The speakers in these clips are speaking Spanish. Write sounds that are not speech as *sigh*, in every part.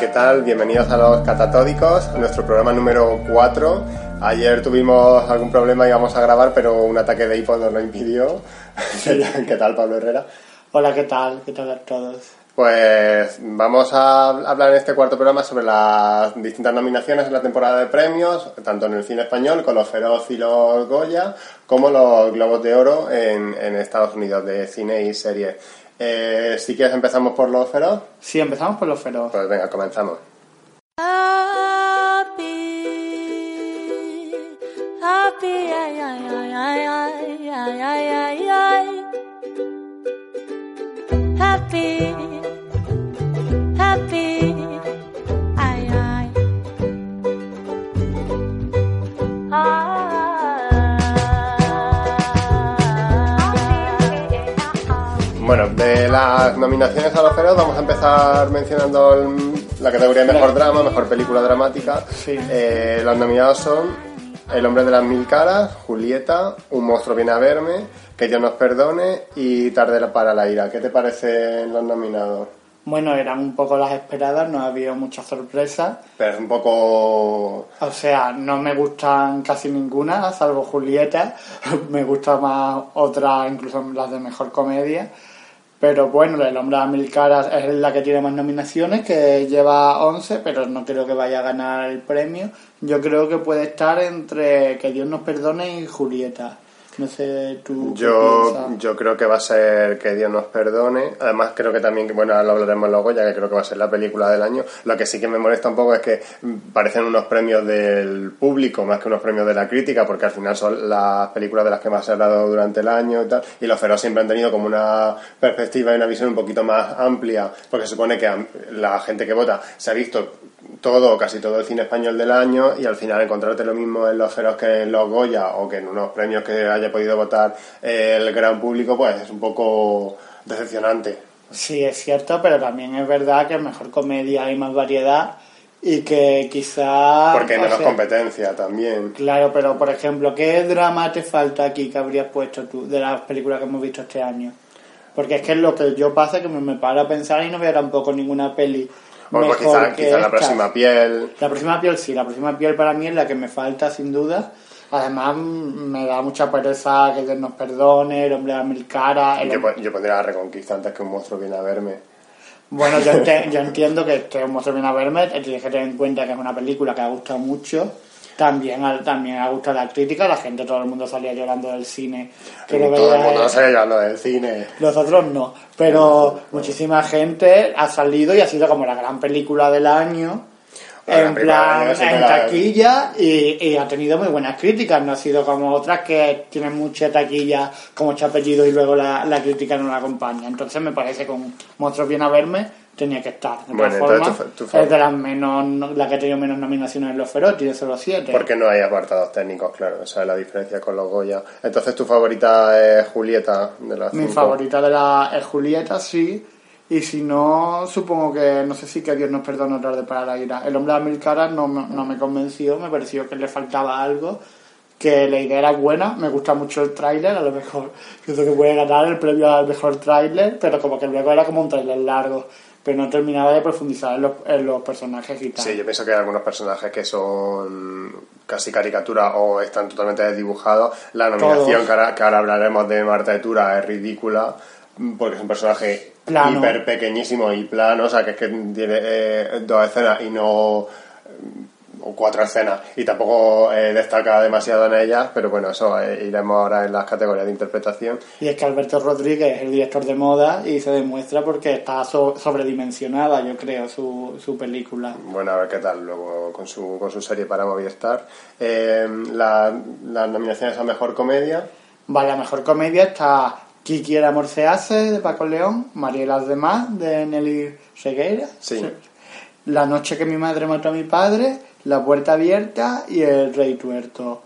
¿qué tal? Bienvenidos a los Catatódicos, a nuestro programa número 4. Ayer tuvimos algún problema y íbamos a grabar, pero un ataque de hipo nos lo impidió. *laughs* ¿Qué tal, Pablo Herrera? Hola, ¿qué tal? ¿Qué tal a todos? Pues vamos a hablar en este cuarto programa sobre las distintas nominaciones en la temporada de premios, tanto en el cine español con los Feroz y los Goya, como los Globos de Oro en, en Estados Unidos de cine y serie. Eh, si quieres empezamos por los Feroz. Sí, empezamos por los Feroz. Pues venga, comenzamos. Happy, happy, ay, ay, ay, ay, ay, ay, ay, ay, ay. Happy, happy, Bueno, de las nominaciones a los Feroz vamos a empezar mencionando el- la categoría de mejor drama, mejor película dramática. Sí. Eh, los nominados son El hombre de las mil caras, Julieta, Un monstruo viene a verme, Que Dios nos perdone y Tarde para la ira. ¿Qué te parecen los nominados? Bueno, eran un poco las esperadas, no había muchas sorpresas. Pero es un poco... O sea, no me gustan casi ninguna, salvo Julieta. *laughs* me gusta más otras, incluso las de mejor comedia. Pero bueno, El hombre a mil caras es la que tiene más nominaciones, que lleva 11, pero no creo que vaya a ganar el premio. Yo creo que puede estar entre Que Dios nos perdone y Julieta. No sé tú. Yo, yo creo que va a ser Que Dios nos perdone. Además, creo que también, bueno, ahora lo hablaremos luego, ya que creo que va a ser la película del año. Lo que sí que me molesta un poco es que mm, parecen unos premios del público más que unos premios de la crítica, porque al final son las películas de las que más se ha hablado durante el año y tal. Y los feroz siempre han tenido como una perspectiva y una visión un poquito más amplia, porque se supone que la gente que vota se ha visto todo, casi todo el cine español del año y al final encontrarte lo mismo en los feroz que en los Goya o que en unos premios que haya podido votar eh, el gran público, pues es un poco decepcionante. Sí, es cierto, pero también es verdad que mejor comedia hay más variedad y que quizá... Porque hay menos sea, competencia también. Claro, pero por ejemplo, ¿qué drama te falta aquí que habrías puesto tú de las películas que hemos visto este año? Porque es que es lo que yo pasa que me, me paro a pensar y no veo tampoco ninguna peli O pues mejor quizá, que quizá la próxima piel. La próxima piel sí, la próxima piel para mí es la que me falta sin duda. Además me da mucha pereza que Dios nos perdone, el hombre las mil caras. el Yo, yo pondría la reconquista antes que un monstruo viene a verme. Bueno, yo, ente- *laughs* yo entiendo que este monstruo viene a verme, tienes que tener en cuenta que es una película que ha gustado mucho. También, también ha gustado la crítica, la gente, todo el mundo salía llorando del cine. Que Todo el mundo se hablando del cine. Nosotros no, pero muchísima gente ha salido y ha sido como la gran película del año. En plan, en la- taquilla y, y ha tenido muy buenas críticas, no ha sido como otras que tienen mucha taquilla, como mucho apellido y luego la, la crítica no la acompaña. Entonces me parece que un Monstruos Viene a Verme tenía que estar. De Bueno, entonces formas, tu tu es de las menos, la que ha tenido menos nominaciones en los Feroz, tiene solo siete. Porque no hay apartados técnicos, claro. Esa es la diferencia con los Goya. Entonces, ¿tu favorita es Julieta de las Mi cinco? favorita de la es Julieta, sí. Y si no, supongo que, no sé si que Dios nos perdone otra vez para la ira. El hombre de mil caras no, me- no me convenció, me pareció que le faltaba algo, que la idea era buena, me gusta mucho el tráiler, a lo mejor *laughs* pienso que puede ganar el premio al mejor tráiler, pero como que luego era como un tráiler largo, pero no terminaba de profundizar en los, en los personajes y tal. Sí, yo pienso que hay algunos personajes que son casi caricatura o están totalmente desdibujados. La nominación, que ahora, que ahora hablaremos de Marta de Tura, es ridícula porque es un personaje Plano. hiper pequeñísimo y plano, o sea, que es que tiene eh, dos escenas y no o cuatro escenas y tampoco eh, destaca demasiado en ellas, pero bueno, eso eh, iremos ahora en las categorías de interpretación. Y es que Alberto Rodríguez es el director de moda y se demuestra porque está so- sobredimensionada, yo creo, su, su película. Bueno, a ver qué tal luego con su, con su serie para Movistar. Eh, la- las nominaciones a Mejor Comedia, Vale, la mejor comedia está Kiki el amor se hace de Paco León, María y las demás de Nelly Segueira, Sí. La noche que mi madre mató a mi padre, La puerta abierta y El rey tuerto.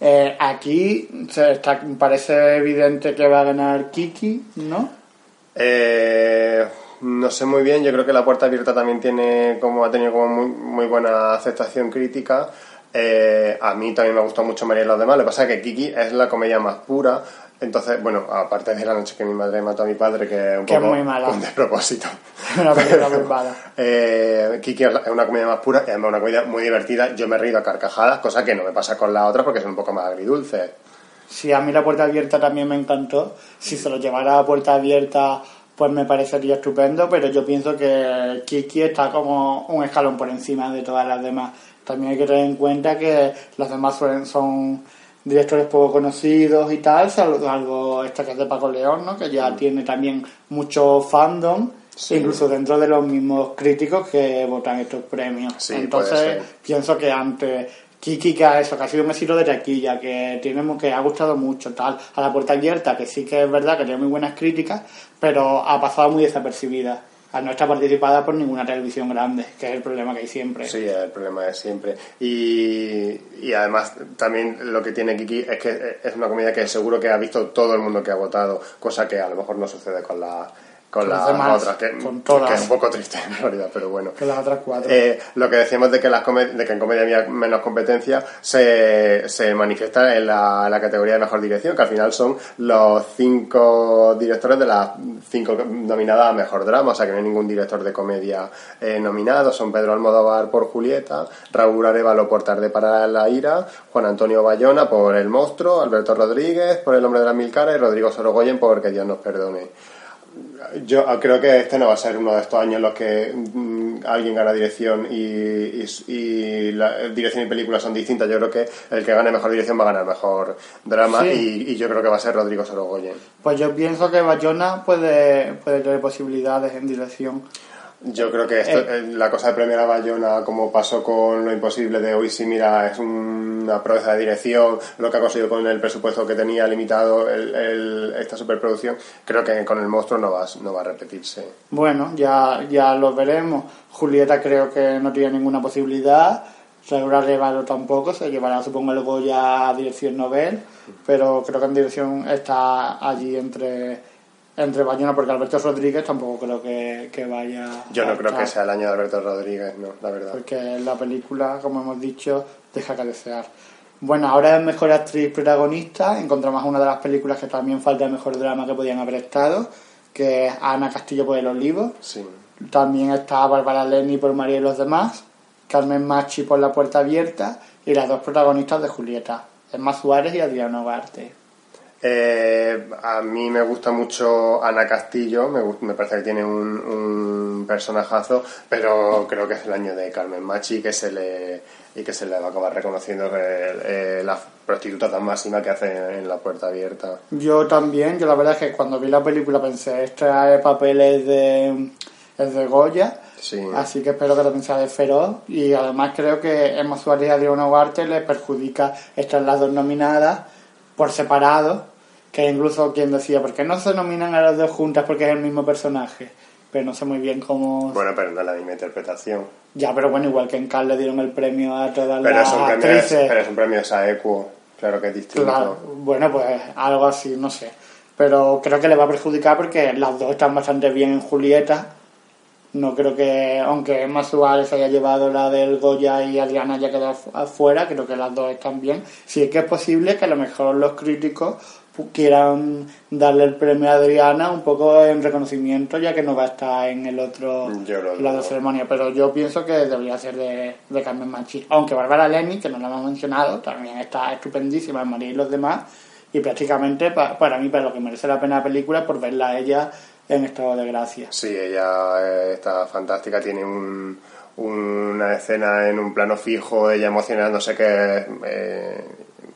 Eh, aquí se está, parece evidente que va a ganar Kiki, ¿no? Eh, no sé muy bien, yo creo que La Puerta Abierta también tiene como ha tenido como muy, muy buena aceptación crítica. Eh, a mí también me gustó mucho María y los demás. Lo que pasa es que Kiki es la comedia más pura. Entonces, bueno, aparte de la noche que mi madre mató a mi padre, que es un Que es poco muy mala. un despropósito. *laughs* Una película muy *laughs* mala. Eh, Kiki es una comedia más pura además una comedia muy divertida. Yo me he reído a carcajadas, cosa que no me pasa con las otras porque son un poco más agridulces. Sí, a mí la puerta abierta también me encantó. Si se lo llevara a puerta abierta, pues me parecería estupendo, pero yo pienso que Kiki está como un escalón por encima de todas las demás. También hay que tener en cuenta que las demás suelen- son directores poco conocidos y tal, salvo esta que es de Paco León, ¿no? que ya tiene también mucho fandom, Sí. incluso dentro de los mismos críticos que votan estos premios. Sí, Entonces, pienso que ante Kiki, que ha, eso, que ha sido un éxito de taquilla, que tiene que ha gustado mucho, tal, a la puerta abierta, que sí que es verdad que tiene muy buenas críticas, pero ha pasado muy desapercibida. Al no estar participada por ninguna televisión grande, que es el problema que hay siempre. Sí, el problema de siempre. Y, y además también lo que tiene Kiki es que es una comedia que seguro que ha visto todo el mundo que ha votado, cosa que a lo mejor no sucede con la con Con las demás, otras, que, con todas. que es un poco triste *laughs* en realidad, pero bueno. Que las otras cuatro. Eh, lo que decíamos de que, las de que en comedia había menos competencia se, se manifiesta en la, la categoría de mejor dirección, que al final son los cinco directores de las cinco nominadas a mejor drama, o sea que no hay ningún director de comedia eh, nominado. Son Pedro Almodóvar por Julieta, Raúl Arevalo por Tarde para la Ira, Juan Antonio Bayona por El Monstruo, Alberto Rodríguez por El Hombre de las Mil Caras y Rodrigo Sorogoyen por Que Dios nos perdone. Yo creo que este no va a ser uno de estos años en los que mm, alguien gana dirección y, y, y la dirección y película son distintas. Yo creo que el que gane mejor dirección va a ganar mejor drama Sí. y, y yo creo que va a ser Rodrigo Sorogoyen. Pues yo pienso que Bayona puede, puede tener posibilidades en dirección. Yo creo que esto, eh, la cosa de premiar a Bayona, como pasó con Lo Imposible de hoy, sí, mira, es una proeza de dirección, lo que ha conseguido con el presupuesto que tenía limitado el- el- esta superproducción, creo que con el monstruo no va, a- no va a repetirse. Bueno, ya, ya lo veremos. Julieta creo que no tiene ninguna posibilidad. Raúl Arevalo tampoco, se llevará supongo el Goya a dirección Nobel, pero creo que en dirección está allí entre, entre Bayona, porque Alberto Rodríguez tampoco creo que, que vaya Yo no creo que sea el año de Alberto Rodríguez, no, la verdad. Porque la película, como hemos dicho, deja que desear. Bueno, ahora es mejor actriz protagonista, encontramos una de las películas que también falta el mejor drama que podían haber estado, que es Ana Castillo por el Olivo. Sí. También está Bárbara Leni por María y los demás, Carmen Machi por La Puerta Abierta y las dos protagonistas de Julieta, Emma Suárez y Adriana Ugarte. Eh, a mí me gusta mucho Ana Castillo, me, gust- me parece que tiene un, un personajazo, pero creo que es el año de Carmen Machi que se le, y que se le va a acabar reconociendo eh, la prostituta tan máxima que hace en la puerta abierta. Yo también, yo la verdad es que cuando vi la película pensé, este papel es de, es de Goya, Sí. así que espero que también sea de Feroz y además creo que Emma Suárez y Adriana Ugarte les perjudica estas las dos nominadas por separado, que incluso quien decía, ¿por qué no se nominan a las dos juntas porque es el mismo personaje? Pero no sé muy bien cómo... Bueno, pero no es la misma interpretación. Ya, pero bueno, igual que en Cannes le dieron el premio a todas Pero las es un premio, actrices. pero es un premio Saequo, claro que es distinto. Claro, bueno, pues algo así, no sé. Pero creo que le va a perjudicar porque las dos están bastante bien en Julieta. No creo que, aunque Emma Suárez haya llevado la del Goya y Adriana haya quedado afu- afuera, creo que las dos están bien. Sí es que es posible que a lo mejor los críticos quieran darle el premio a Adriana un poco en reconocimiento, ya que no va a estar en el otro la otra ceremonia. Pero yo pienso que debería ser de, de Carmen Machi. Aunque Bárbara Leni, que no la hemos mencionado, también está estupendísima en María y los demás. Y prácticamente pa- para mí, para lo que merece la pena la película, por verla a ella en estado de gracia. Sí, ella eh, está fantástica, tiene un, una escena en un plano fijo, ella emocionándose que, eh,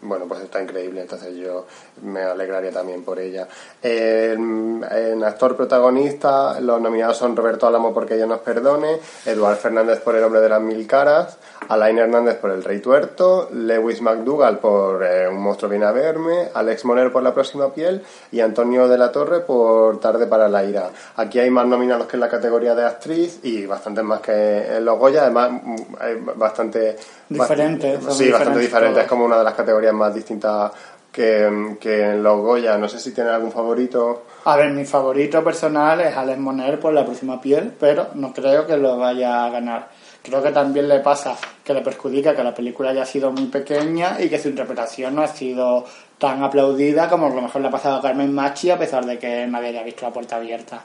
bueno, pues está increíble, entonces yo me alegraría también por ella. En, en actor protagonista, los nominados son Roberto Álamo porque ella nos perdone, Eduard Fernández por El hombre de las mil caras, Alain Hernández por El rey tuerto, Lewis McDougall por eh, Un monstruo viene a verme, Alex Moner por La próxima piel y Antonio de la Torre por Tarde para la ira. Aquí hay más nominados que en la categoría de actriz y bastantes más que en los Goya, además mm, hay bastante... Diferentes, Sí, son bastante diferentes como una de las categorías más distintas que, que en los Goya. No sé si tienen algún favorito. A ver, mi favorito personal es Alex Moner por la próxima piel, pero no creo que lo vaya a ganar. Creo que también le pasa que le perjudica que la película haya sido muy pequeña y que su interpretación no ha sido tan aplaudida como a lo mejor le ha pasado a Carmen Machi a pesar de que nadie haya visto la puerta abierta.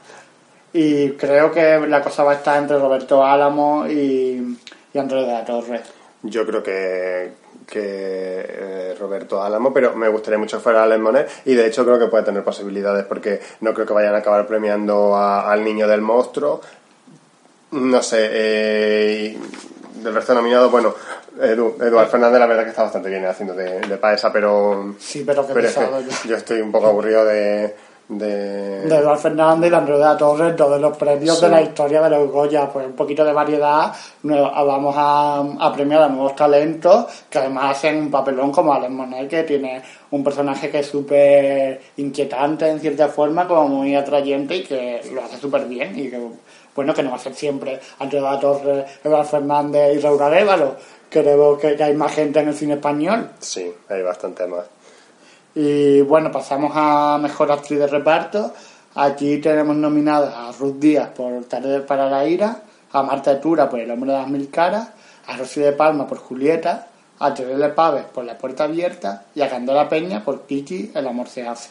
Y creo que la cosa va a estar entre Roberto Álamo y, y Andrés de la Torre. Yo creo que, que eh, Roberto Álamo, pero me gustaría mucho que fuera Alex Monet y de hecho creo que puede tener posibilidades porque no creo que vayan a acabar premiando a- al niño del monstruo. No sé, eh, del resto de nominados, bueno, Edu, Eduard Fernández la verdad que está bastante bien haciendo de, de paesa, pero, Sí, pero qué pero es que pesado ya. yo estoy un poco aburrido de... de... de Eduardo Fernández y de Andrés de la Torre, todos los premios Sí. de la historia de los Goya, pues un poquito de variedad, nuevo- vamos a, a premiar a nuevos talentos que además hacen un papelón como Alex Monet, que tiene un personaje que es súper inquietante en cierta forma, como muy atrayente y que lo hace súper bien y que, bueno, que no va a ser siempre Andrés de la Torre, Eduardo Fernández y Raúl Arévalo. Creo que, que hay más gente en el cine español. Sí, hay bastante más. Y bueno, pasamos a Mejor Actriz de Reparto. Aquí tenemos nominadas a Ruth Díaz por Tarde para la Ira, a Marta Etura por El Hombre de las Mil Caras, a Rosy de Palma por Julieta, a Terele Paves por La Puerta Abierta y a Candela Peña por Kiki, El Amor se hace.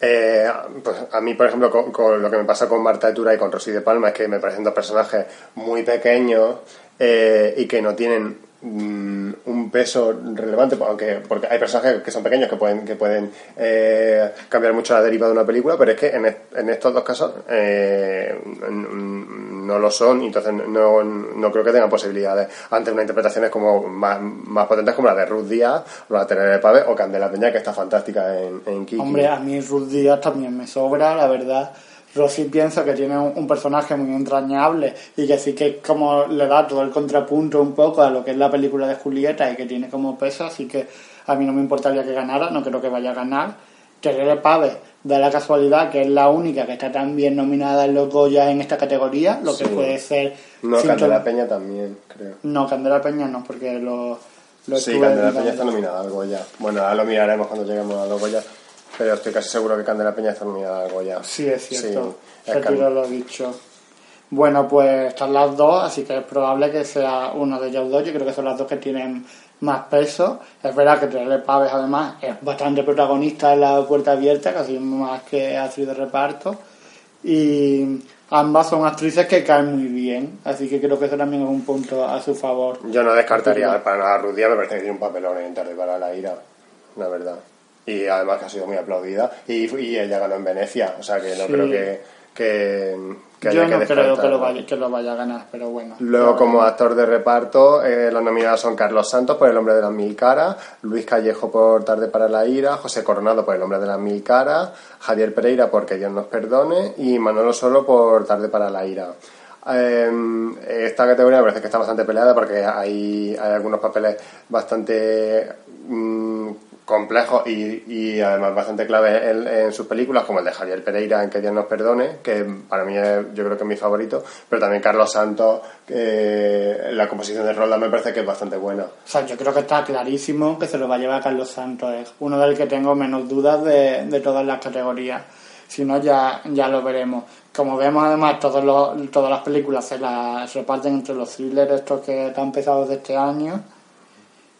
Eh, pues a mí, por ejemplo, con, con lo que me pasa con Marta Etura y con Rosy de Palma es que me parecen dos personajes muy pequeños eh, y que no tienen un peso relevante, aunque porque hay personajes que son pequeños que pueden que pueden eh, cambiar mucho la deriva de una película, pero es que en, en estos dos casos eh, no lo son entonces no, no creo que tengan posibilidades ante unas interpretaciones como más, más potentes como la de Ruth Díaz, la de Teresa Pave o Candela Peña, que está fantástica en, en Kiki. Hombre, a mí Ruth Díaz también me sobra, la verdad. Rosy pienso que tiene un, un personaje muy entrañable y que sí que como le da todo el contrapunto un poco a lo que es la película de Julieta y que tiene como peso, así que a mí no me importaría que ganara, no creo que vaya a ganar. Terere Pave da la casualidad que es la única que está también nominada en los Goya en esta categoría, lo que puede ser... No, Candela Peña también, creo. No, Candela Peña no, porque lo... lo Sí, Candela. Peña está nominada al Goya. Bueno, ahora lo miraremos cuando lleguemos a los Goya, pero estoy casi seguro que Candela Peña está nominada al Goya. Sí, es cierto. Sí, Can- lo dicho. Bueno, pues están las dos, así que es probable que sea uno de ellos dos. Yo creo que son las dos que tienen más peso. Es verdad que Terele Paves, además, es bastante protagonista en la puerta abierta, casi más que actriz de reparto. Y ambas son actrices que caen muy bien, así que creo que eso también es un punto a su favor. Yo no descartaría para nada a Ruth Díaz, me parece que tiene un papelón en Tarde para la Ira, la verdad. Y además que ha sido muy aplaudida. Y, y ella ganó en Venecia, o sea que no Sí. creo que, que, que Yo haya no que creo que lo, vaya, que lo vaya a ganar, pero bueno. Luego, como actor de reparto, eh, los nominados son Carlos Santos por El hombre de las mil caras, Luis Callejo por Tarde para la ira, José Coronado por El hombre de las mil caras, Javier Pereira por Que Dios nos perdone y Manolo Solo por Tarde para la ira. Eh, esta categoría me parece que está bastante peleada porque hay, hay algunos papeles bastante mm, complejos y, y además bastante claves en, sus películas, como el de Javier Pereira en Que Dios nos perdone, que para mí es, yo creo que es mi favorito, pero también Carlos Santos, que la composición de Rolda me parece que es bastante buena. O sea, yo creo que está clarísimo que se lo va a llevar Carlos Santos. Es uno del que tengo menos dudas de, de todas las categorías. Si no, ya, ya lo veremos. Como vemos, además, todos los, todas las películas se las reparten entre los thrillers estos que están pesados de este año.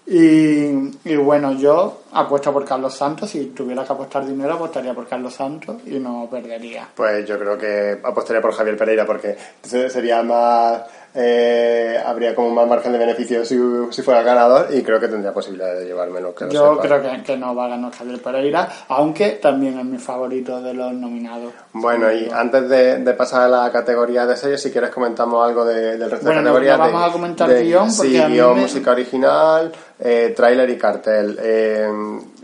Y, y bueno, yo apuesto por Carlos Santos. Si tuviera que apostar dinero, apostaría por Carlos Santos y no perdería. Pues yo creo que apostaría por Javier Pereira porque se- sería más. Eh, habría como más margen de beneficio si, si fuera el ganador y creo que tendría posibilidad de llevármelo. que Yo sepa. creo que, que no va a ganar Javier Pereira, aunque también es mi favorito de los nominados. Bueno, y antes de, de pasar a la categoría de series, si quieres comentamos algo de- del resto Bueno, de no- categorías. no vamos de- a comentar guion, porque Sí, guion, me- música original, eh, tráiler y cartel. Eh,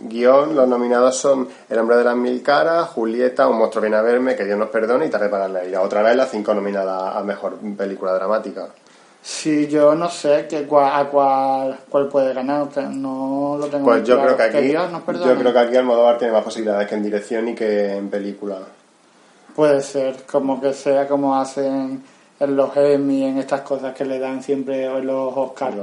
guion, los nominados son El hombre de las mil caras, Julieta, Un monstruo viene a verme, Que Dios nos perdone y Tarde para la ira. Otra vez las cinco nominadas a mejor película dramática. Sí, yo no sé que cua- a cuál, cuál puede ganar, no lo tengo Pues muy yo claro. creo que aquí, Dios nos perdone. yo creo que aquí Almodóvar tiene más posibilidades que en dirección y que en película. Puede ser, como que sea como hacen en los Emmy, en estas cosas que le dan siempre los Oscars,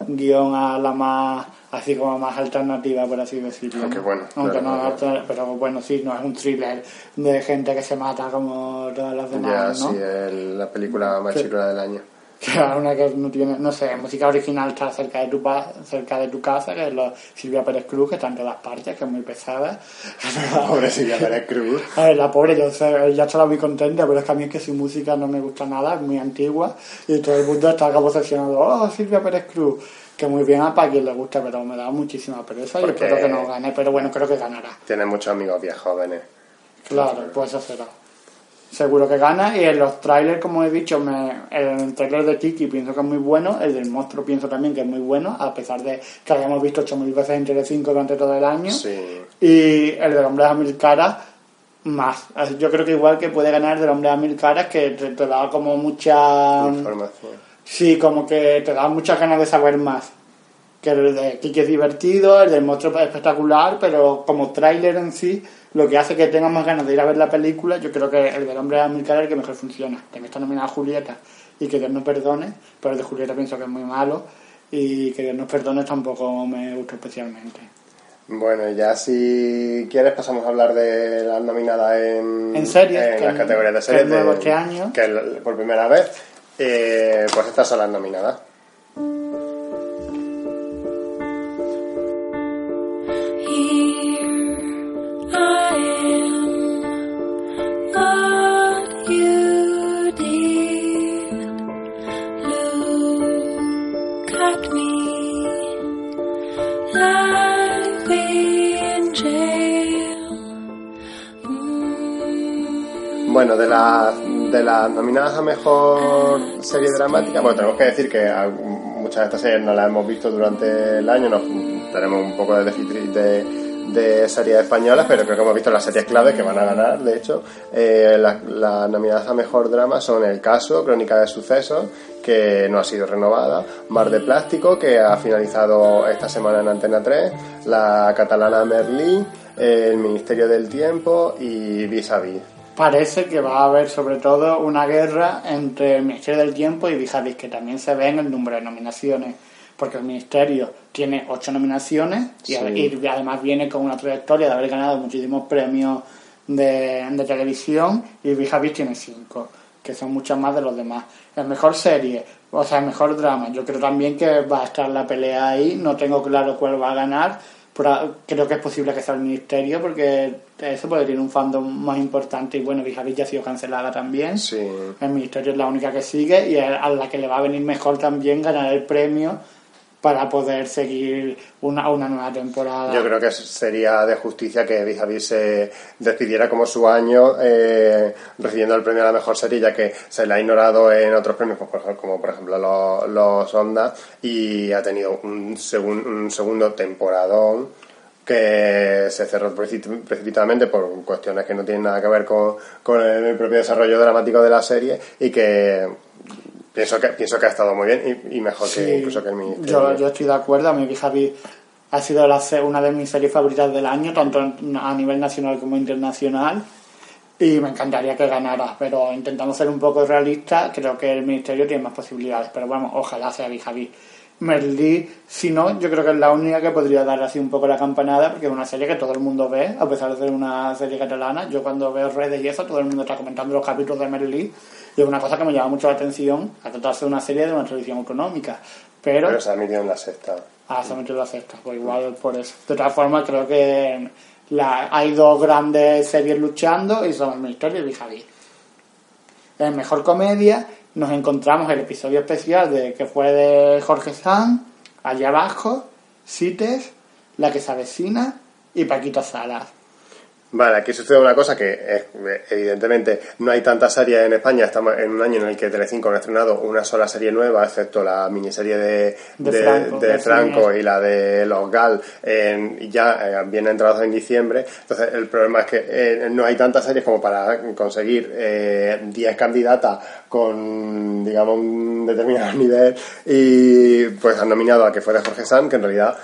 guion a la más, así como más alternativa, por así decirlo. Aunque ¿no? bueno, Aunque claro, no, claro. pero bueno, sí, no es un thriller de gente que se mata como todas las demás, ya, ¿no? sí, el- la película más Que- chula del año. que es una que no tiene, no sé, música original está cerca de tu cerca de tu casa, que es la Silvia Pérez Cruz, que está en todas partes, que es muy pesada. *laughs* Pobre Silvia Pérez Cruz. *laughs* A ver, la pobre, yo sé, ya estaba muy contenta, pero es que a mí es que su música no me gusta nada, es muy antigua, y todo el mundo está como obsesionado, oh, Silvia Pérez Cruz, que muy bien a para quien le gusta, pero me da muchísima pereza y espero que no gane, pero bueno, creo que ganará. Tiene muchos amigos bien jóvenes. Claro, pues eso será. Seguro que gana. Y en los trailers, como he dicho, me, el trailer de Kiki pienso que es muy bueno. El del monstruo pienso también que es muy bueno, a pesar de que hayamos visto 8.000 veces en Telecinco durante todo el año. Sí. Y el del hombre a mil caras, más. Yo creo que igual que puede ganar el del hombre a mil caras, que te, te da como mucha... Información. Sí, como que te da muchas ganas de saber más. Que el de Kiki es divertido, el del monstruo es espectacular, pero como tráiler en sí, lo que hace que tengas más ganas de ir a ver la película, yo creo que el del hombre de Amilcar es el que mejor funciona. También está nominada Julieta y que Dios nos perdone, pero el de Julieta pienso que es muy malo y que Dios nos perdone tampoco me gusta especialmente. Bueno, ya si quieres pasamos a hablar de las nominadas en, En series, en que las categorías de que series. es nuevo de- este año. Que por primera vez. Eh, pues estas son las nominadas. Bueno, de las de las nominadas a mejor serie dramática, bueno, tenemos que decir que muchas de estas series no las hemos visto durante el año, nos, tenemos un poco de déficit de, de series españolas, pero creo que hemos visto las series claves que van a ganar, de hecho. Eh, las, nominadas a mejor drama son El Caso, Crónica de Sucesos, que no ha sido renovada, Mar de Plástico, que ha finalizado esta semana en Antena 3, la catalana Merlí, El Ministerio del Tiempo y Vis a Vis. Parece que va a haber sobre todo una guerra entre el Ministerio del Tiempo y Vijavis, que también se ve en el número de nominaciones, porque el Ministerio tiene ocho nominaciones y, Sí. y además viene con una trayectoria de haber ganado muchísimos premios de, de televisión y Vijavis tiene cinco, que son muchas más de los demás. El mejor serie, o sea, el mejor drama, yo creo también que va a estar la pelea ahí, no tengo claro cuál va a ganar, creo que es posible que sea el Ministerio porque eso puede tener un fandom más importante y bueno, Vijavis ya ha sido cancelada también. Sí. El Ministerio es la única que sigue y a la que le va a venir mejor también ganar el premio para poder seguir una, una nueva temporada. Yo creo que sería de justicia que Vis se despidiera como su año eh, recibiendo el premio a la mejor serie, ya que se le ha ignorado en otros premios, como por ejemplo los, los y ha tenido un, segun- un segundo temporadón que se cerró precip- precipitadamente por cuestiones que no tienen nada que ver con, con el propio desarrollo dramático de la serie y que pienso que pienso que ha estado muy bien y, y mejor que incluso que el Ministerio. yo, yo estoy de acuerdo, a mí Vijavi ha sido la una de mis series favoritas del año, tanto a nivel nacional como internacional, y me encantaría que ganara, pero intentando ser un poco realista, creo que el Ministerio tiene más posibilidades, pero bueno, ojalá sea Vijavi. Merlí, si no, yo creo que es la única que podría dar así un poco la campanada, porque es una serie que todo el mundo ve, a pesar de ser una serie catalana. Yo cuando veo redes y eso, todo el mundo está comentando los capítulos de Merlí, y es una cosa que me llama mucho la atención, a tratarse de una serie de una televisión económica. Pero, Pero se ha metido en la sexta. ah, se ha metido la sexta, pues igual por eso. De todas formas, creo que la, hay dos grandes series luchando y son el Ministerio y Javi. En Mejor Comedia nos encontramos el episodio especial de que fue de Jorge Sanz, Allá Abajo, Cites, La que se avecina y Paquito Salas. Vale, aquí sucede una cosa que es, evidentemente no hay tantas series en España, estamos en un año en el que Telecinco no ha estrenado una sola serie nueva, excepto la miniserie de, De de- Franco, de y la de Los Gal, en- y ya eh, vienen entrados en diciembre. Entonces el problema es que eh, no hay tantas series como para conseguir eh, 10 candidatas con, digamos, un determinado *laughs* nivel. Y pues han nominado a que fue de Jorge Sanz, que en realidad...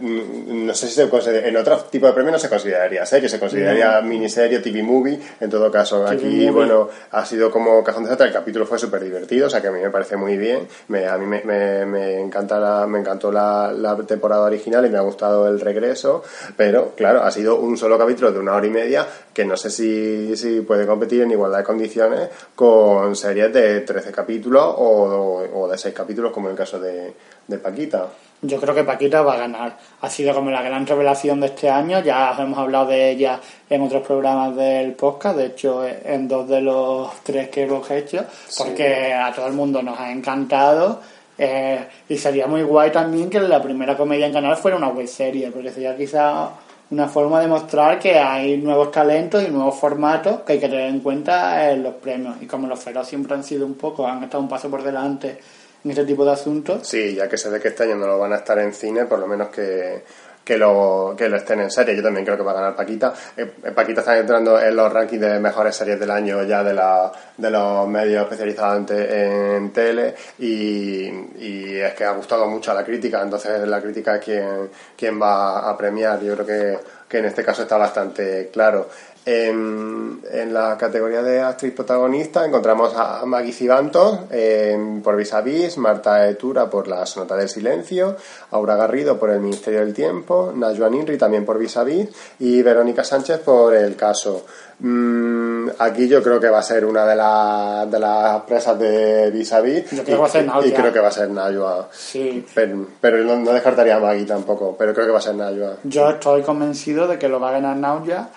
no sé si se considera, en otro tipo de premio no se consideraría serie, se consideraría miniserie, TV movie, en todo caso. TV Aquí, movie. bueno, ha sido como Cajón de Zeta, el capítulo fue súper divertido, o sea que a mí me parece muy bien, me, a mí me, me, me encanta la, me encantó la, la temporada original y me ha gustado el regreso, pero claro, ha sido un solo capítulo de una hora y media que no sé si, si puede competir en igualdad de condiciones con series de 13 capítulos o, o de 6 capítulos como en el caso de, de Paquita. Yo creo que Paquita va a ganar. Ha sido como la gran revelación de este año. Ya hemos hablado de ella en otros programas del podcast. De hecho, en dos de los tres que hemos hecho. Porque a todo el mundo nos ha encantado. Eh, y sería muy guay también que la primera comedia en canal fuera una web serie. Porque sería quizá una forma de mostrar que hay nuevos talentos y nuevos formatos que hay que tener en cuenta en los premios. Y como los feroz siempre han sido un poco, han estado un paso por delante en este tipo de asuntos. Sí, ya que se ve que este año no lo van a estar en cine, por lo menos que, que, lo, que lo estén en serie. Yo también creo que va a ganar Paquita. Eh, Paquita está entrando en los rankings de mejores series del año ya de, la, de los medios especializados en, en tele y, y es que ha gustado mucho a la crítica, entonces la crítica es quien, quien va a premiar. Yo creo que, que en este caso está bastante claro. En, en la categoría de actriz protagonista encontramos a Maggie Cibantos eh, por Vis a Vis, Marta Etura por La Sonata del Silencio, Aura Garrido por El Ministerio del Tiempo, Najuan Inri también por Vis a Vis y Verónica Sánchez por El Caso. Mm, aquí yo creo que va a ser una de, las de las presas de Vis a Vis Yo creo que y, va a ser y Najwa. creo que va a ser Najwa. Sí, Pero, pero no, no descartaría a Maggie tampoco, pero creo que va a ser Najwa. Yo estoy convencido de que lo va a ganar Nauja,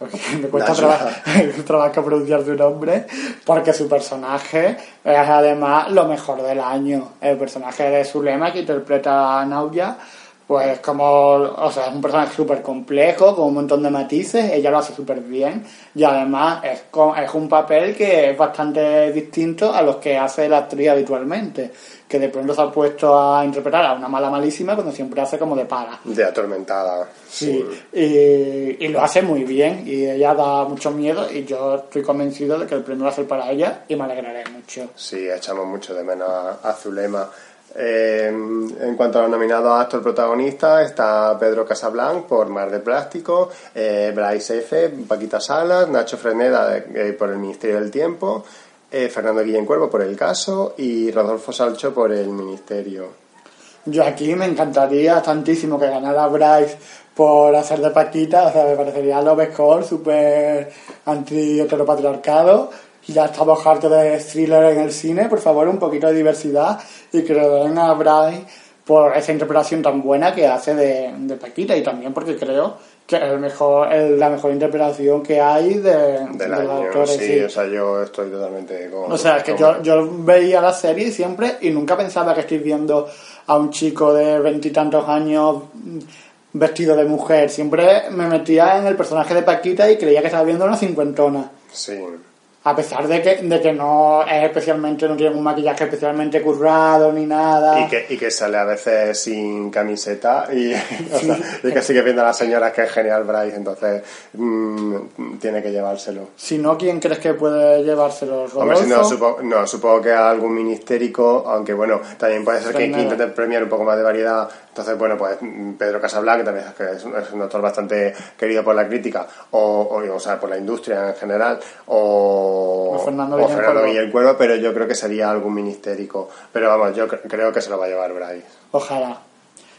porque *laughs* me cuesta Najwa. traba- *laughs* trabajo pronunciar su nombre, porque su personaje es además lo mejor del año. El personaje de Zulema que interpreta a Nauja, pues como, o sea, es un personaje súper complejo, con un montón de matices, ella lo hace súper bien, y además es, co- es un papel que es bastante distinto a los que hace la actriz habitualmente, que de pronto se ha puesto a interpretar a una mala malísima cuando siempre hace como de para. De atormentada. Sí, y, y lo hace muy bien y ella da mucho miedo y yo estoy convencido de que el premio va a ser para ella y me alegraré mucho. Sí, echamos mucho de menos a, a Zulema. Eh, en cuanto a los nominados a actor protagonista, está Pedro Casablanc por Mar de Plástico, eh, Bryce F., Paquita Salas, Nacho Freneda eh, por El Ministerio del Tiempo, eh, Fernando Guillén Cuervo por El Caso y Rodolfo Salcho por El Ministerio. Yo aquí me encantaría tantísimo que ganara Bryce por hacer de Paquita, o sea, me parecería lo mejor, súper anti-heteropatriarcado. Ya estamos hartos de thriller en el cine, por favor, un poquito de diversidad y que le den a Bryce por esa interpretación tan buena que hace de, de Paquita y también porque creo que es el mejor, es la mejor interpretación que hay de, Del de los actores, sí, sí. o sea, yo estoy totalmente con... O sea, es que yo, yo veía la serie siempre y nunca pensaba que estoy viendo a un chico de veintitantos años vestido de mujer. Siempre me metía en el personaje de Paquita y creía que estaba viendo una cincuentona. Sí, A pesar de que, de que no es especialmente, no tiene un maquillaje especialmente currado ni nada. Y que, y que sale a veces sin camiseta y, *laughs* o sea, y que sigue viendo a las señoras que es genial Bryce, entonces mm, tiene que llevárselo. Si no, ¿quién crees que puede llevárselo? Hombre, si no, supongo, no, supongo que algún ministérico, aunque bueno, también puede ser que, que intenten premiar un poco más de variedad. Entonces, bueno, pues mm, Pedro Casablanca, que también es, que es un, actor bastante querido por la crítica, o, o, o sea, por la industria en general, o, O Fernando Fernando Cuervo. Pero yo creo que sería algún ministérico. Pero vamos, yo cre- creo que se lo va a llevar Bryce. Ojalá.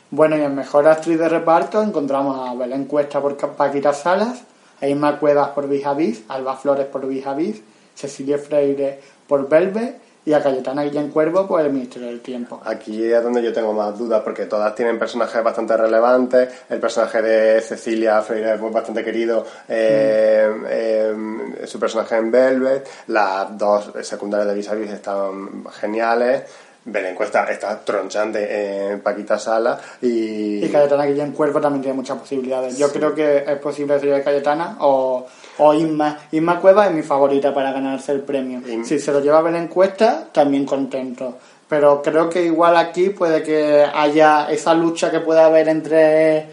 Bueno, y en Mejor Actriz de Reparto encontramos a Belén Cuesta por Paquita Salas, a Isma Cuevas por Vijavis, Alba Flores por Vijavis, Cecilia Freire por Belve y a Cayetana Guillén Cuervo por El Ministerio del Tiempo. Aquí es donde yo tengo más dudas, porque todas tienen personajes bastante relevantes. El personaje de Cecilia Freire es bastante querido. eh, eh, su personaje en Velvet. Las dos secundarias de Vis están geniales. Belén Cuesta está tronchante en Paquita Sala. Y, Y Cayetana Guillén Cuervo también tiene muchas posibilidades. Yo creo que es posible decir de Cayetana o, o Isma. Isma Cuevas es mi favorita para ganarse el premio. Si se lo lleva Belén Cuesta, también contento. Pero creo que igual aquí puede que haya esa lucha que pueda haber entre,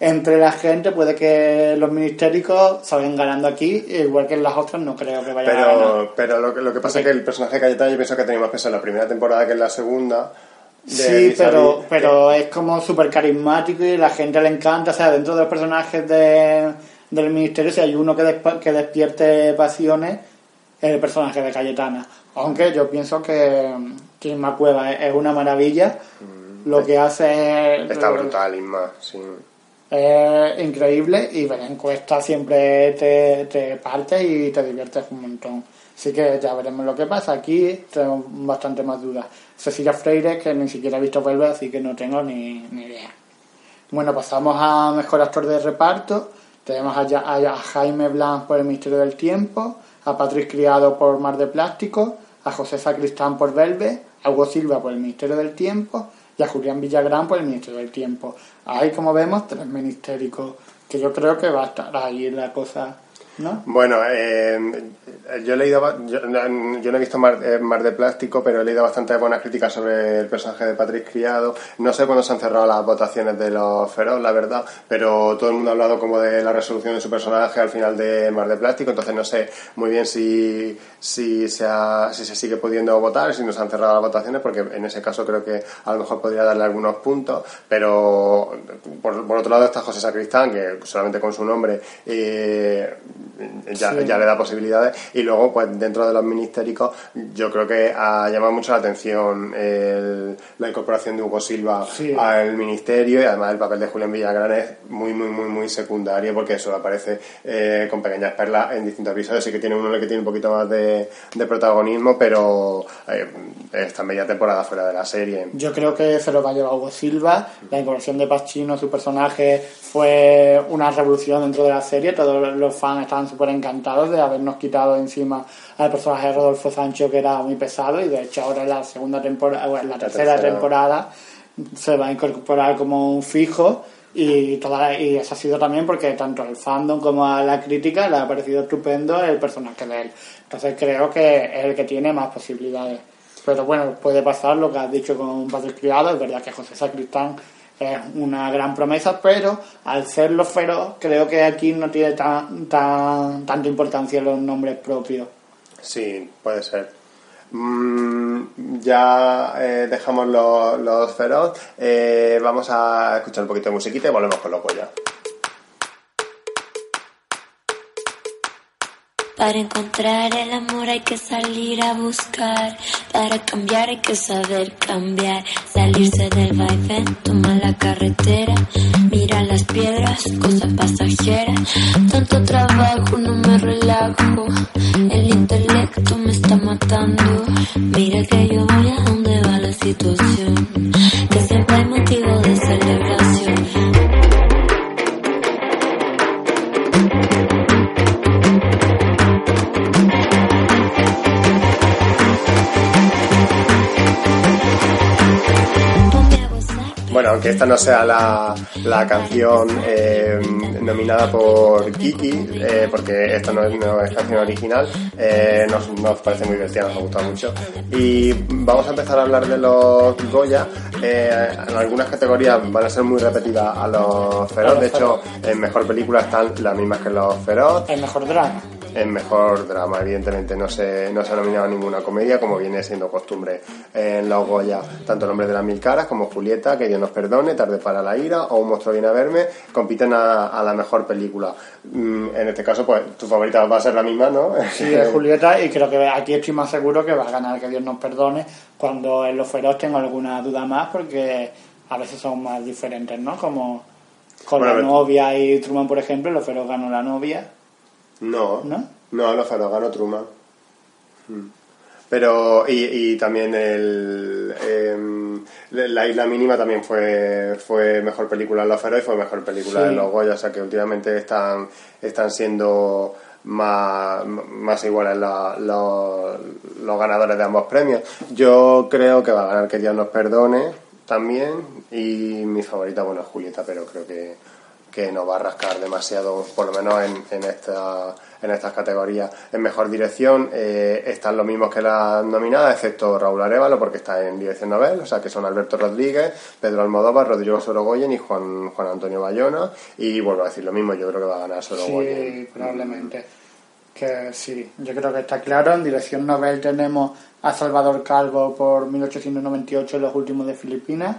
entre la gente, puede que los ministéricos salgan ganando aquí, igual que en las otras no creo que vayan a ganar. Pero, pero lo, que- lo que pasa es que el personaje de Cayetana yo pienso que tenía más peso en la primera temporada que en la segunda. Sí, pero, que- pero es como súper carismático y la gente le encanta. O sea, dentro de los personajes de, del ministerio, si hay uno que, desp- que despierte pasiones, es el personaje de Cayetana. Aunque yo pienso que, que Inma Cueva es, es una maravilla. Lo que hace es, Mm. Está brutal, Inma, sí. es increíble y ver encuesta siempre te, te parte y te diviertes un montón. Así que ya veremos lo que pasa. Aquí tengo bastante más dudas. Cecilia Freire, que ni siquiera he visto Velvet, así que no tengo ni, ni idea. Bueno, pasamos a Mejor Actor de Reparto. Tenemos a, a Jaime Blanc por El Misterio del Tiempo, a Patrick Criado por Mar de Plástico, a José Sacristán por Velvet, a Hugo Silva por El Ministerio del Tiempo y a Julián Villagrán por El Ministerio del Tiempo. Ahí, como vemos, tres ministéricos, que yo creo que va a estar ahí la cosa, ¿no? Bueno, eh, yo he leído, yo, no- he visto Mar, eh, Mar de Plástico, pero he leído bastante buenas críticas sobre el personaje de Patrick Criado. No sé cuándo se han cerrado las votaciones de los Feroz, la verdad, pero todo el mundo ha hablado como de la resolución de su personaje al final de Mar de Plástico, entonces no sé muy bien si, si, se, ha- si se sigue pudiendo votar, si no se han cerrado las votaciones, porque en ese caso creo que a lo mejor podría darle algunos puntos, pero por, por otro lado está José Sacristán, que solamente con su nombre eh, ya, Sí. ya le da posibilidades y luego pues dentro de los ministéricos yo creo que ha llamado mucho la atención el- la incorporación de Hugo Silva Sí. al ministerio y además el papel de Julián Villagrán es muy muy muy muy secundario porque solo aparece eh, con pequeñas perlas en distintos episodios sí que tiene uno que tiene un poquito más de, de protagonismo pero eh, está media temporada fuera de la serie Yo creo que se lo va a llevar Hugo Silva. La incorporación de Pacino, su personaje, fue una revolución dentro de la serie. Todos los fans estaban súper encantados de habernos quitado encima al personaje de Rodolfo Sancho, que era muy pesado. Y de hecho, ahora en la segunda temporada, o en la tercera, tercera. temporada, se va a incorporar como un fijo. Y, toda, y eso ha sido también porque tanto al fandom como a la crítica le ha parecido estupendo el personaje de él. Entonces creo que es el que tiene más posibilidades. Pero bueno, puede pasar lo que has dicho con Patrick Criado. Es verdad que José Sacristán es una gran promesa, pero al ser los feroz, creo que aquí no tiene tan, tan, tanta importancia los nombres propios. Sí, puede ser. Mm, ya eh, dejamos los, los feroz. Eh, vamos a escuchar un poquito de musiquita y volvemos con los Goya. Para encontrar el amor hay que salir a buscar. Para cambiar hay que saber cambiar. Salirse del vaivén, tomar la carretera. Mira las piedras, cosa pasajera. Tanto trabajo, no me relajo. El intelecto me está matando. Mira que yo voy a donde va la situación. Que siempre hay motivo de celebración. Aunque esta no sea la, la canción eh, nominada por Kiki, eh, porque esta no es, no es canción original, eh, nos, nos parece muy divertida, nos ha gustado mucho. Y vamos a empezar a hablar de los Goya. Eh, en algunas categorías van a ser muy repetidas a los Feroz. De hecho, en mejor película están las mismas que los Feroz. El mejor drama. En mejor drama, evidentemente, no se, no se ha nominado ninguna comedia, como viene siendo costumbre en los Goya. Tanto El hombre de las mil caras como Julieta, Que Dios nos perdone, Tarde para la ira o Un monstruo viene a verme, compiten a, a la mejor película. Mm, en este caso, pues tu favorita va a ser la misma, ¿no? Sí, es *laughs* Julieta, y creo que aquí estoy más seguro que va a ganar, que Dios nos perdone. Cuando en los feroz tengo alguna duda más, porque a veces son más diferentes, ¿no? Como con Bueno, la novia y Truman, por ejemplo, los feroz ganó la novia. No, ¿No? no, los Feroz ganó Truman. Mm. Pero, y, y también el, em, La Isla Mínima también fue, fue mejor película en los Feroz y fue mejor película Sí. en los Goya, o sea que últimamente están, están siendo más, más iguales la- los, los ganadores de ambos premios. Yo creo que va a ganar Que Dios nos perdone también y mi favorita, bueno, es Julieta, pero creo que, que no va a rascar demasiado, por lo menos en, en, esta, en estas categorías. En mejor dirección eh, están los mismos que las nominadas, excepto Raúl Arevalo, porque está en dirección novel, o sea que son Alberto Rodríguez, Pedro Almodóvar, Rodrigo Sorogoyen y Juan, Juan Antonio Bayona. Y vuelvo a decir lo mismo, yo creo que va a ganar Sorogoyen. Sí, probablemente. Que sí, yo creo que está claro. En dirección Nobel tenemos a Salvador Calvo por 1898, Los últimos de Filipinas,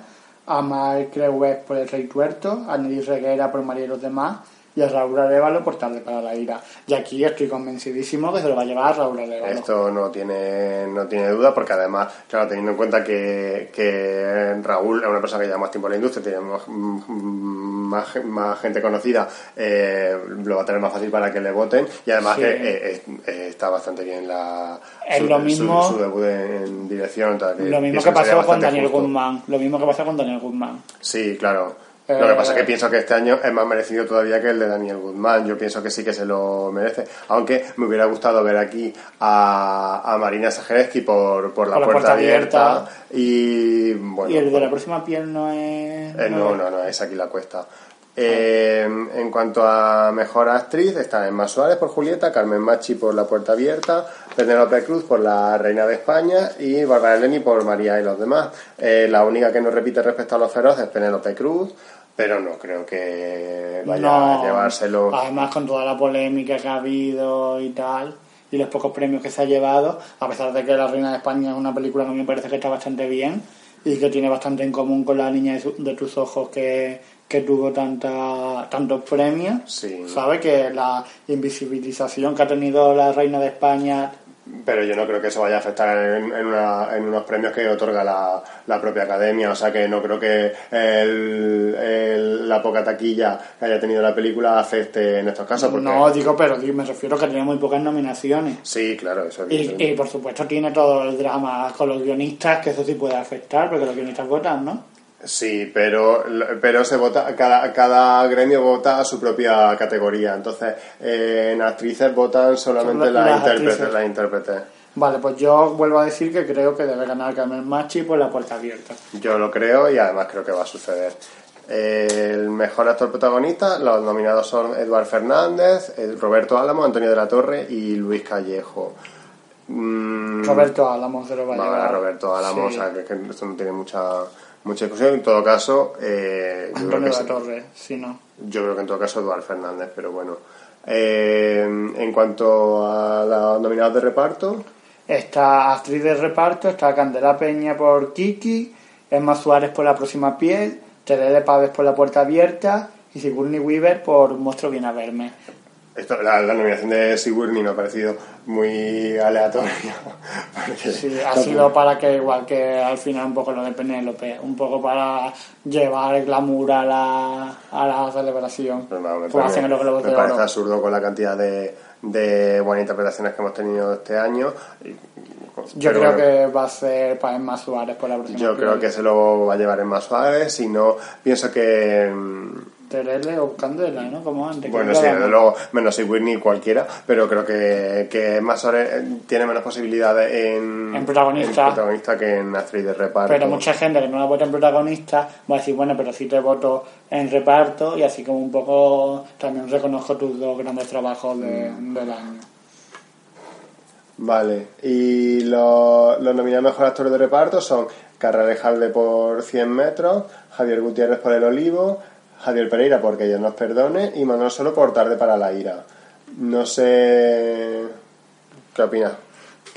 a Creuet por El Rey Tuerto, a Nelly Reguera por María y los demás, y a Raúl Arevalo por Tarde para la Ira. Y aquí estoy convencidísimo que se lo va a llevar Raúl Arevalo. Esto no tiene, no tiene duda, porque además, claro, teniendo en cuenta que, que Raúl es una persona que lleva más tiempo en la industria, tiene más, más, más gente conocida, eh, lo va a tener más fácil para que le voten, y además Sí. que eh, eh, está bastante bien la, Es su, lo mismo- su, su debut en, dirección. tal, Lo mismo que pasó con Daniel justo. Guzmán. Lo mismo que pasó con Daniel Guzmán. Sí, claro. Eh, Lo que pasa es que pienso que este año es más merecido todavía que el de Daniel Guzmán. Yo pienso que sí que se lo merece. Aunque me hubiera gustado ver aquí a, a Marina Sajereski por, por la Por la puerta, abierta. abierta. Y bueno. y el de la próxima piel no es. eh, no, no, no, es aquí la cuesta. Eh, en cuanto a mejor actriz, está Emma Suárez por Julieta, Carmen Machi por La Puerta Abierta, Penélope Cruz por La Reina de España y Bárbara Eleni por María y los demás. Eh, la única que no repite respecto a los feroces es Penélope Cruz, pero no creo que vaya No. a llevárselo. Además, con toda la polémica que ha habido y tal, y los pocos premios que se ha llevado, a pesar de que La Reina de España es una película que a mí me parece que está bastante bien y que tiene bastante en común con La Niña de, su- de tus ojos que, que tuvo tanta, tantos premios. Sí. ¿Sabe? Que la invisibilización que ha tenido La Reina de España Pero yo no creo que eso vaya a afectar en, en una- en unos premios que otorga la, la propia academia. O sea que no creo que el- el- la poca taquilla que haya tenido la película afecte en estos casos. Porque, No, digo, pero digo, me refiero que tiene muy pocas nominaciones. Sí, claro, eso Y, evidentemente. y, por supuesto tiene todo el drama con los guionistas, que eso sí puede afectar, porque los guionistas votan, ¿no? Sí, pero, pero se vota, cada, cada gremio vota a su propia categoría. Entonces, eh, en actrices votan solamente las las intérpretes, actrices. las intérpretes. Vale, pues yo vuelvo a decir que creo que debe ganar Carmen Machi por la puerta abierta. Yo lo creo y además creo que va a suceder. Eh, El mejor actor protagonista, los nominados son Eduard Fernández, eh, Roberto Álamo, Antonio de la Torre y Luis Callejo. Mm, Roberto Álamos se lo va a llevar. Roberto Álamo, Sí. o sea que, que esto no tiene mucha, mucha discusión. En todo caso, eh, yo, creo que. Torre, si no. yo creo que en todo caso Eduard Fernández, pero bueno. Eh, en cuanto a los nominados de reparto, Está actriz de reparto, está Candela Peña por Kiki, Emma Suárez por La próxima piel, Terele Pávez por La puerta abierta y Sigourney Weaver por Monstruo viene a verme. Esto, la, la nominación de Sigourney me ha parecido muy aleatoria. *laughs* Sí, ha sido para que, igual que al final un poco lo de Penélope, un poco para llevar el glamour a la, a la celebración. Pues no, me, Como parece, me parece absurdo con la cantidad de, de buenas interpretaciones que hemos tenido este año. Yo pero creo bueno, que va a ser para Emma Suárez por la próxima Yo creo que se lo va a llevar en más suaves, si no, pienso que... Terele o Candela, ¿no? Como antes. Bueno, sí, desde luego, menos Sigourney cualquiera, pero creo que, que más Suárez tiene menos posibilidades en, En protagonista. en protagonista que en actriz de reparto. Pero mucha gente que no la vota en protagonista va a decir, bueno, pero sí te voto en reparto y así como un poco también reconozco tus dos grandes trabajos de- Mm. del año. Vale, y los, los nominados mejor actor de reparto son Carralejalde por 100 metros, Javier Gutiérrez por El Olivo, Javier Pereira por Que Dios nos perdone y Manuel Solo por Tarde para la ira. No sé... ¿Qué opinas?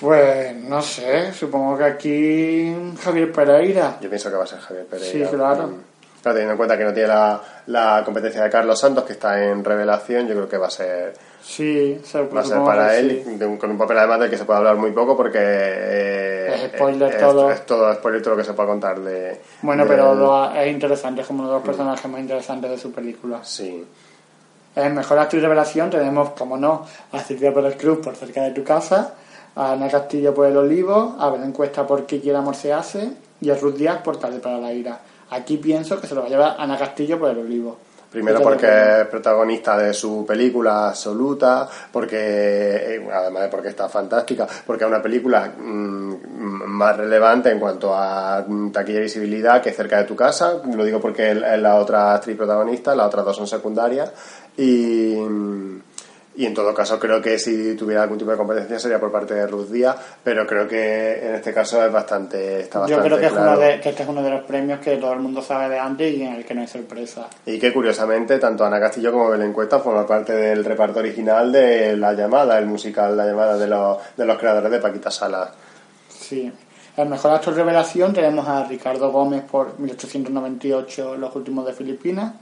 Pues no sé, supongo que aquí Javier Pereira. Yo pienso que va a ser Javier Pereira. Sí, claro. Mm. Claro, teniendo en cuenta que no tiene la, la competencia de Carlos Santos, que está en revelación, yo creo que va a ser, Sí, se- va a ser para que él, sí. de un- con un papel además del que se puede hablar muy poco, porque eh, Es spoiler es, todo. es todo spoiler todo lo que se puede contar de... Bueno, de pero lo- es interesante, es como uno de los personajes más interesantes de su película. Sí. En Mejor Actriz Revelación tenemos, como no, a Silvia Pérez Cruz por Cerca de tu casa, a Ana Castillo por El Olivo, a Belén Cuesta por ¿Qué quiere amor se hace? y a Ruth Díaz por Tarde para la ira. Aquí pienso que se lo va a llevar Ana Castillo por El Olivo. Primero ¿Qué te porque es protagonista de su película absoluta, porque eh, además de porque está fantástica, porque es una película mm, más relevante en cuanto a mm, taquilla y visibilidad que cerca de tu casa. Lo digo porque es es la otra actriz protagonista, las otras dos son secundarias. Y, y en todo caso creo que si tuviera algún tipo de competencia sería por parte de Ruth Díaz, pero creo que en este caso es bastante, está Yo bastante creo que, es claro. uno de, que este es uno de los premios que todo el mundo sabe de antes y en el que no hay sorpresa. Y que curiosamente tanto Ana Castillo como Belén Cuesta forman parte del reparto original de La Llamada, el musical La Llamada de los, de los creadores de Paquita Salas. Sí. El mejor actor revelación tenemos a Ricardo Gómez por 1898, Los últimos de Filipinas,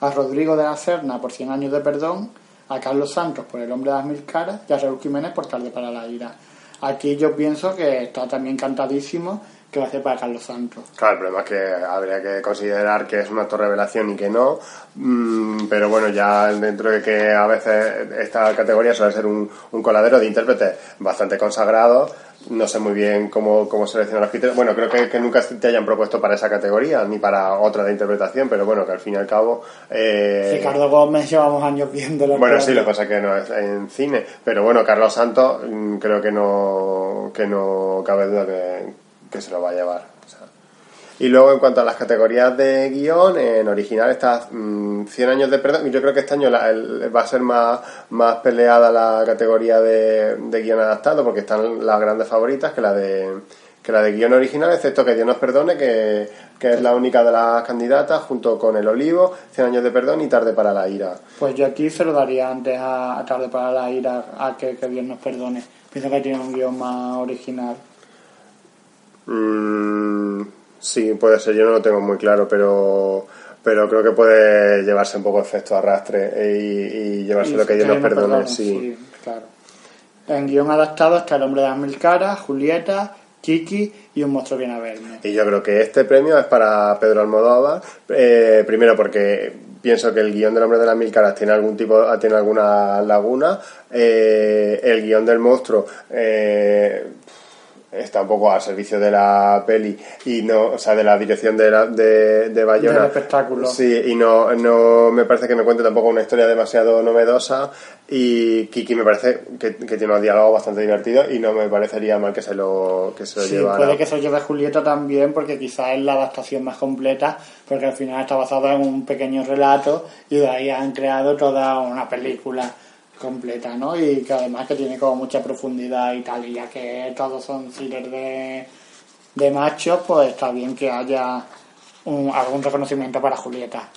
a Rodrigo de la Serna por 100 años de perdón, a Carlos Santos por El hombre de las mil caras y a Raúl Jiménez por Tarde para la ira. Aquí yo pienso que está también cantadísimo que va a ser para Carlos Santos. Claro, el problema es que habría que considerar que es una autorrevelación y que no, Mm, pero bueno, ya dentro de que a veces esta categoría suele ser un, un coladero de intérpretes bastante consagrados, no sé muy bien cómo, cómo seleccionar los criterios. Bueno, creo que, que nunca te hayan propuesto para esa categoría ni para otra de interpretación, pero bueno, que al fin y al cabo... eh, Ricardo Gómez llevamos años viéndolo. Bueno, sí, lo que pasa es que no es en cine. Pero bueno, Carlos Santos mm, creo que no, que no cabe duda que, que se lo va a llevar. Y luego, en cuanto a las categorías de guion, en original está mm, 100 años de perdón. Y yo creo que este año la- el- va a ser más, más peleada la categoría de, de guion adaptado, porque están las grandes favoritas que la de que la de guion original, excepto que Dios nos perdone, que, que es la única de las candidatas, junto con El Olivo, 100 años de perdón y Tarde para la ira. Pues yo aquí se lo daría antes a, a Tarde para la ira, a que, que Dios nos perdone. Pienso que tiene un guion más original. Mm, sí, puede ser, yo no lo tengo muy claro, pero pero creo que puede llevarse un poco efecto arrastre e- y, y llevarse Y lo que Dios nos Dios perdone, sí. claro. En guion adaptado está El hombre de las mil caras, Julieta, Kiki y Un monstruo viene a verme. Y yo creo que este premio es para Pedro Almodóvar, eh, primero porque pienso que el guion del hombre de las mil caras tiene algún tipo, tiene alguna laguna, eh, el guion del monstruo eh, está un poco al servicio de la peli y no, o sea, de la dirección de, la, de, de Bayona. Del espectáculo. Sí, y no, no me parece que me cuente tampoco una historia demasiado novedosa y Kiki me parece que, que tiene unos diálogos bastante divertidos y no me parecería mal que se lo, que se lo Sí, llevara. puede que se lo lleve Julieta también, porque quizás es la adaptación más completa, porque al final está basada en un pequeño relato y de ahí han creado toda una película completa, ¿no? Y que además que tiene como mucha profundidad y tal, y ya que todos son thrillers de, de machos, pues está bien que haya un- algún reconocimiento para Julieta.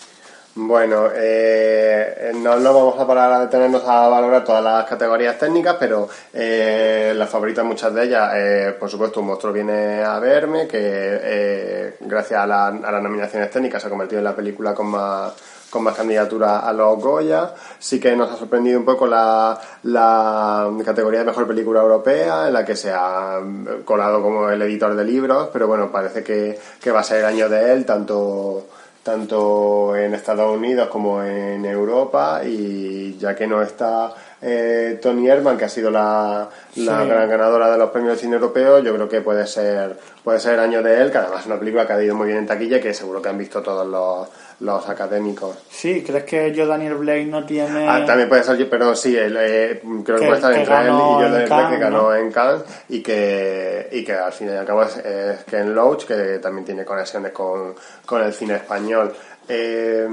Bueno, eh, no nos vamos a parar a detenernos a valorar todas las categorías técnicas, pero eh, las favoritas, muchas de ellas, eh, por supuesto, un monstruo viene a verme, que eh, gracias a, la- a las nominaciones técnicas se ha convertido en la película con más con más candidaturas a los Goya. Sí que nos ha sorprendido un poco la, la categoría de mejor película europea, en la que se ha mm, colado como el editor de libros, pero bueno, parece que, que va a ser el año de él, tanto tanto en Estados Unidos como en Europa y ya que no está eh, Tony Herman que ha sido la, la Sí. gran ganadora de los premios de cine europeo yo creo que puede ser puede ser año de él que además es una película que ha ido muy bien en taquilla y que seguro que han visto todos los, los académicos Sí, ¿crees que yo Daniel Blake no tiene... Ah, también puede ser yo, pero sí, él, eh, creo que, Que- puede estar que entre él y yo en de que ganó ¿no? en Cannes y que, y que al fin y al cabo es, es Ken Loach, que también tiene conexiones con, con el cine español. Eh,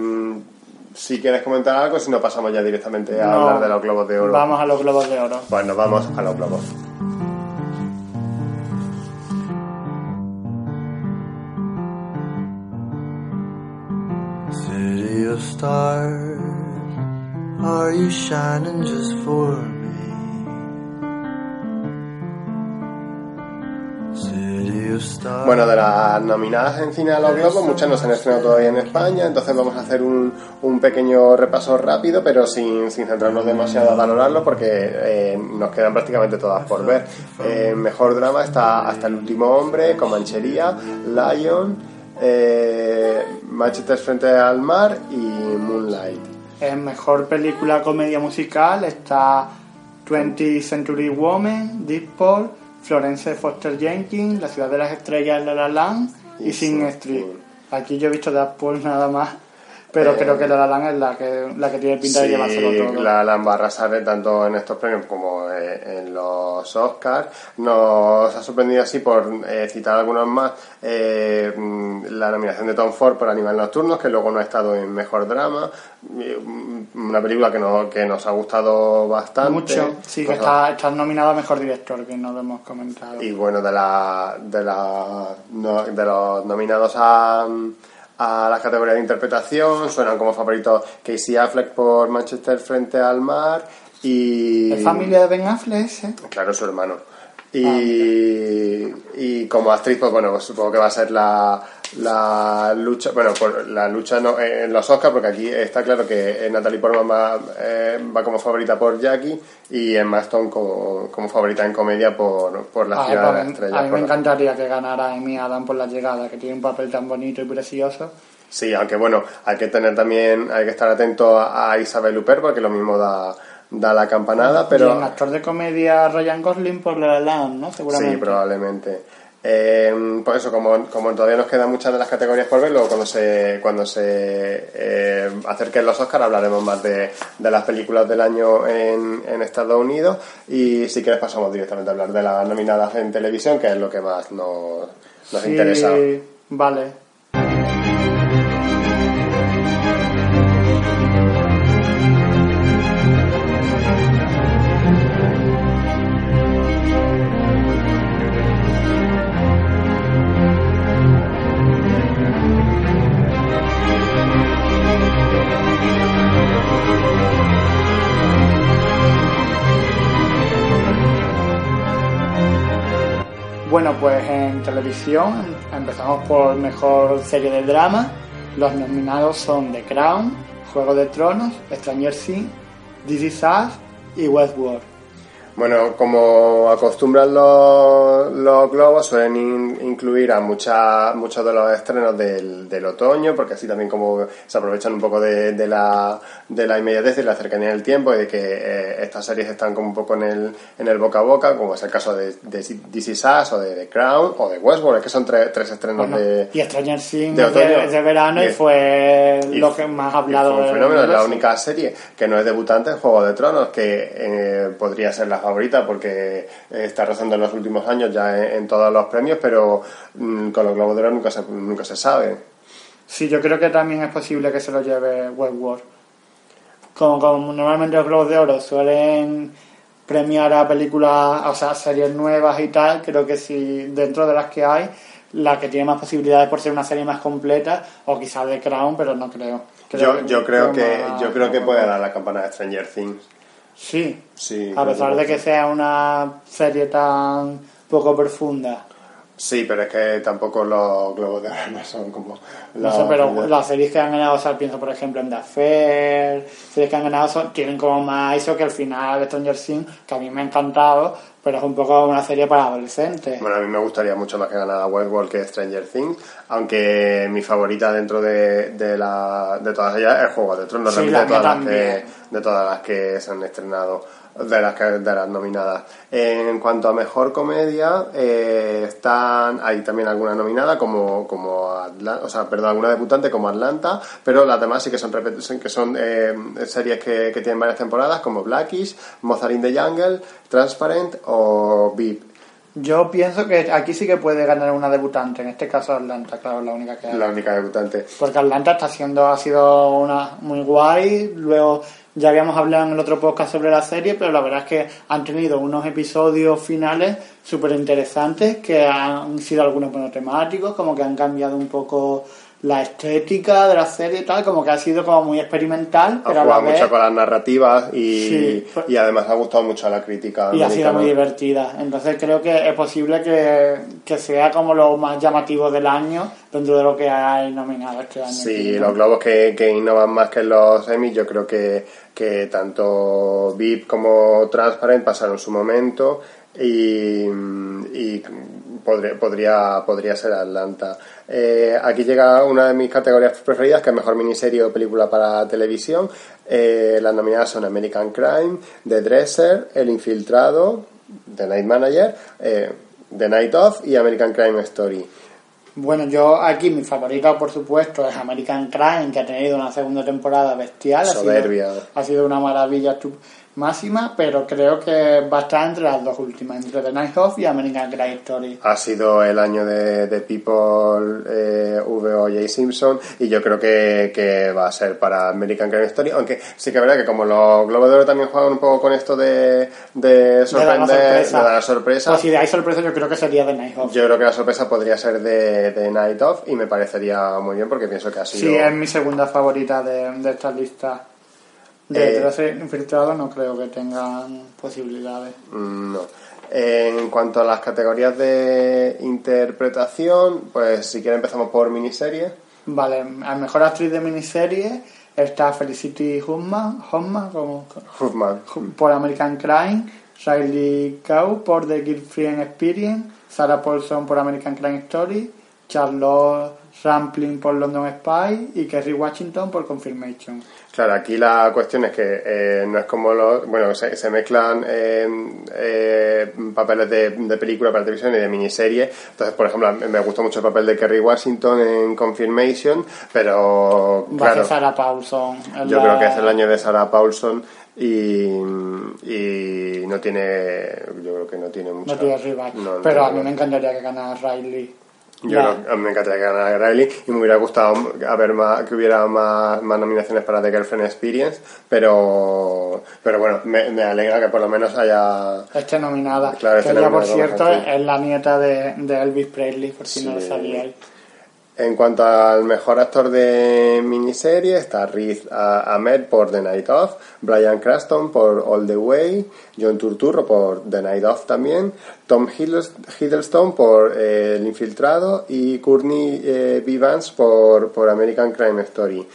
si quieres comentar algo, si no pasamos ya directamente a No. hablar de los Globos de Oro. Vamos a los Globos de Oro. Pues nos vamos a los Globos. City of stars, are you shining just for Bueno, de las nominadas en cine a los Globos, muchas no se han estrenado todavía en España, entonces vamos a hacer un, un pequeño repaso rápido, pero sin, sin centrarnos demasiado a valorarlo, porque eh, nos quedan prácticamente todas por ver. Eh, mejor drama está Hasta el último hombre, Comanchería, Lion, eh, Machetes frente al mar y Moonlight. En mejor película comedia musical está 20th Century Woman, Deep Paul, Florence Foster Jenkins, La ciudad de las estrellas, La La Land y, Sing Street. Aquí yo he visto Deep Paul nada más. Pero Eh, creo que La La Land es la que, la que tiene pinta de Sí, llevárselo todo. la Land va a arrasar tanto en estos premios como eh, en los Oscars. Nos ha sorprendido así por eh, citar algunos más eh, mm, la nominación de Tom Ford por Animales Nocturnos, que luego no ha estado en Mejor Drama. Mm, Una película que, no, que nos ha gustado bastante. Mucho. Sí, que Pues, está, está nominado a Mejor Director, que no lo hemos comentado. y bueno, de, la, de, la, no- de los nominados a, a las categorías de interpretación suenan como favoritos Casey Affleck por Manchester frente al mar y... ¿Es familia de Ben Affleck ese? Claro, su hermano. Y, y como actriz, pues bueno, supongo que va a ser la, la lucha, bueno, por la lucha no, en los Oscars, porque aquí está claro que Natalie Portman va, eh, va como favorita por Jackie y Emma Stone como, como favorita en comedia por, por La Ay, ciudad de pues, las estrellas. a mí me la- encantaría que ganara Amy Adam por la llegada, que tiene un papel tan bonito y precioso. Sí, aunque bueno, hay que tener también, hay que estar atento a, a Isabel Huppert, porque lo mismo da, da la campanada, y en pero... actor de comedia Ryan Gosling por La La Land, ¿no? Seguramente. Sí, probablemente. Eh, pues eso, como, como todavía nos quedan muchas de las categorías por ver, luego cuando se, cuando se eh, acerquen los Oscars hablaremos más de, de las películas del año en, en Estados Unidos y si quieres pasamos directamente a hablar de las nominadas en televisión, que es lo que más nos, nos Sí, interesa. Vale. Bueno, pues en televisión empezamos por mejor serie de drama. Los nominados son The Crown, Juego de Tronos, Stranger Things, This Is Us y Westworld. Bueno, como acostumbran los, los globos, suelen in- incluir a mucha, muchos de los estrenos del, del otoño, porque así también como se aprovechan un poco de, de la, de la inmediatez y la cercanía del tiempo y de que eh, estas series están como un poco en el, en el boca a boca, como es el caso de, de This Is Us o de The Crown o de Westworld, es que son tres, tres estrenos Bueno, de... y Stranger Things de otoño. de verano y, Y- fue y lo que más ha y hablado fue un fenómeno, es la única serie que no es debutante en Juego de Tronos, que eh, podría ser la favorita porque eh, está rozando en los últimos años ya en, en todos los premios, pero mm, con los Globos de Oro nunca se, nunca se sabe. Sí, yo creo que también es posible que se lo lleve Westworld. Como, como normalmente los Globos de Oro suelen premiar a películas, o sea, series nuevas y tal, creo que si dentro de las que hay, la que tiene más posibilidades por ser una serie más completa, o quizás de Crown, pero no creo. Yo, yo creo que más- yo creo que puede dar la campana de Stranger Things. Sí, Sí, a pesar de que sea una serie tan poco profunda. Sí, pero es que tampoco los Globos de Oro no *laughs* son como... No sé, pero las series que han ganado, o sea, pienso por ejemplo en The Affair, series que han ganado son, tienen como más eso que al final de Stranger Things, que a mí me ha encantado, pero es un poco una serie para adolescentes. Bueno, a mí me gustaría mucho más que ganara Westworld que Stranger Things, aunque mi favorita dentro de, de, la, de todas ellas es Juego de Tronos, Sí, la de, todas las que, de todas las que se han estrenado, de las, que, de las nominadas. En cuanto a mejor comedia, eh, están hay también alguna nominada como, como Atla- o sea, perdón, alguna debutante como Atlanta, pero las demás sí que son, que son eh, series que, que tienen varias temporadas como Blackish, Mozart in the Jungle, Transparent o VIP. Yo pienso que aquí sí que puede ganar una debutante, en este caso Atlanta, claro, la única que hay. La única debutante. Porque Atlanta está siendo, ha sido una muy guay. Luego ya habíamos hablado en el otro podcast sobre la serie, pero la verdad es que han tenido unos episodios finales súper interesantes que han sido algunos monotemáticos, como que han cambiado un poco la estética de la serie y tal, como que ha sido como muy experimental, Ha pero a la jugado vez mucho con las narrativas y, Sí. y además ha gustado mucho a la crítica. y ha sido muy divertida. Entonces creo que es posible que, que sea como lo más llamativo del año dentro de lo que hay nominado este año. Sí, los globos que, que innovan más que los Emmy, yo creo que, que tanto VIP como Transparent pasaron su momento y, y podría, podría, podría ser Atlanta. Eh, aquí llega una de mis categorías preferidas, que es mejor miniserie o película para televisión. Eh, las nominadas son American Crime, The Dresser, El Infiltrado, The Night Manager, eh, The Night Of y American Crime Story. Bueno, yo aquí mi favorito, por supuesto, es American Crime, que ha tenido una segunda temporada bestial. Ha sido- Soberbia. Ha sido, una maravilla máxima, pero creo que va a estar entre las dos últimas, entre The Night Of y American Crime Story. Ha sido el año de, de People eh, V.O.J. Simpson y yo creo que, que va a ser para American Crime Story, aunque sí que es verdad que como los Globos de Oro también juegan un poco con esto de, de sorprender, de dar la sorpresa, Pues si hay sorpresa, yo creo que sería The Night Of. yo creo que la sorpresa podría ser de, de Night Of y me parecería muy bien porque pienso que ha sido... Sí, es mi segunda favorita de, de esta lista. De Eh, 13 infiltrados no creo que tengan posibilidades. Mm, No. En cuanto a las categorías de interpretación, pues si quieren empezamos por miniseries. Vale, a mejor actriz de miniserie está Felicity Huffman, Huffman como, Huffman. por American Crime, Riley Cow por The Girlfriend Experience, Sarah Paulson por American Crime Story, Charlotte Rampling por London Spy y Kerry Washington por Confirmation. Claro, aquí la cuestión es que eh, no es como los. Bueno, se, se mezclan eh, eh, papeles de, de película para televisión y de miniserie. Entonces, por ejemplo, me gustó mucho el papel de Kerry Washington en Confirmation, pero. Va a ser Claro, Sarah Paulson. yo la- creo que es el año de Sarah Paulson y, y no tiene. Yo creo que no tiene mucho. No tiene rival. No, no pero a mí me encantaría que ganara Riley. Yo a mí me encantaría que ganara Riley y me hubiera gustado haber más, que hubiera más, más nominaciones para The Girlfriend Experience, pero, pero bueno, me, me alegra que por lo menos haya... Esté nominada. Claro, que ella, por nominada cierto, es la nieta de, de Elvis Presley, por si no lo sabíais. En cuanto al mejor actor de miniserie, está Riz ah, Ahmed por The Night Of, Brian Cranston por All the Way, John Turturro por The Night Of también, Tom Hiddles- Hiddleston por eh, El Infiltrado y Courtney eh. Vance por, por American Crime Story.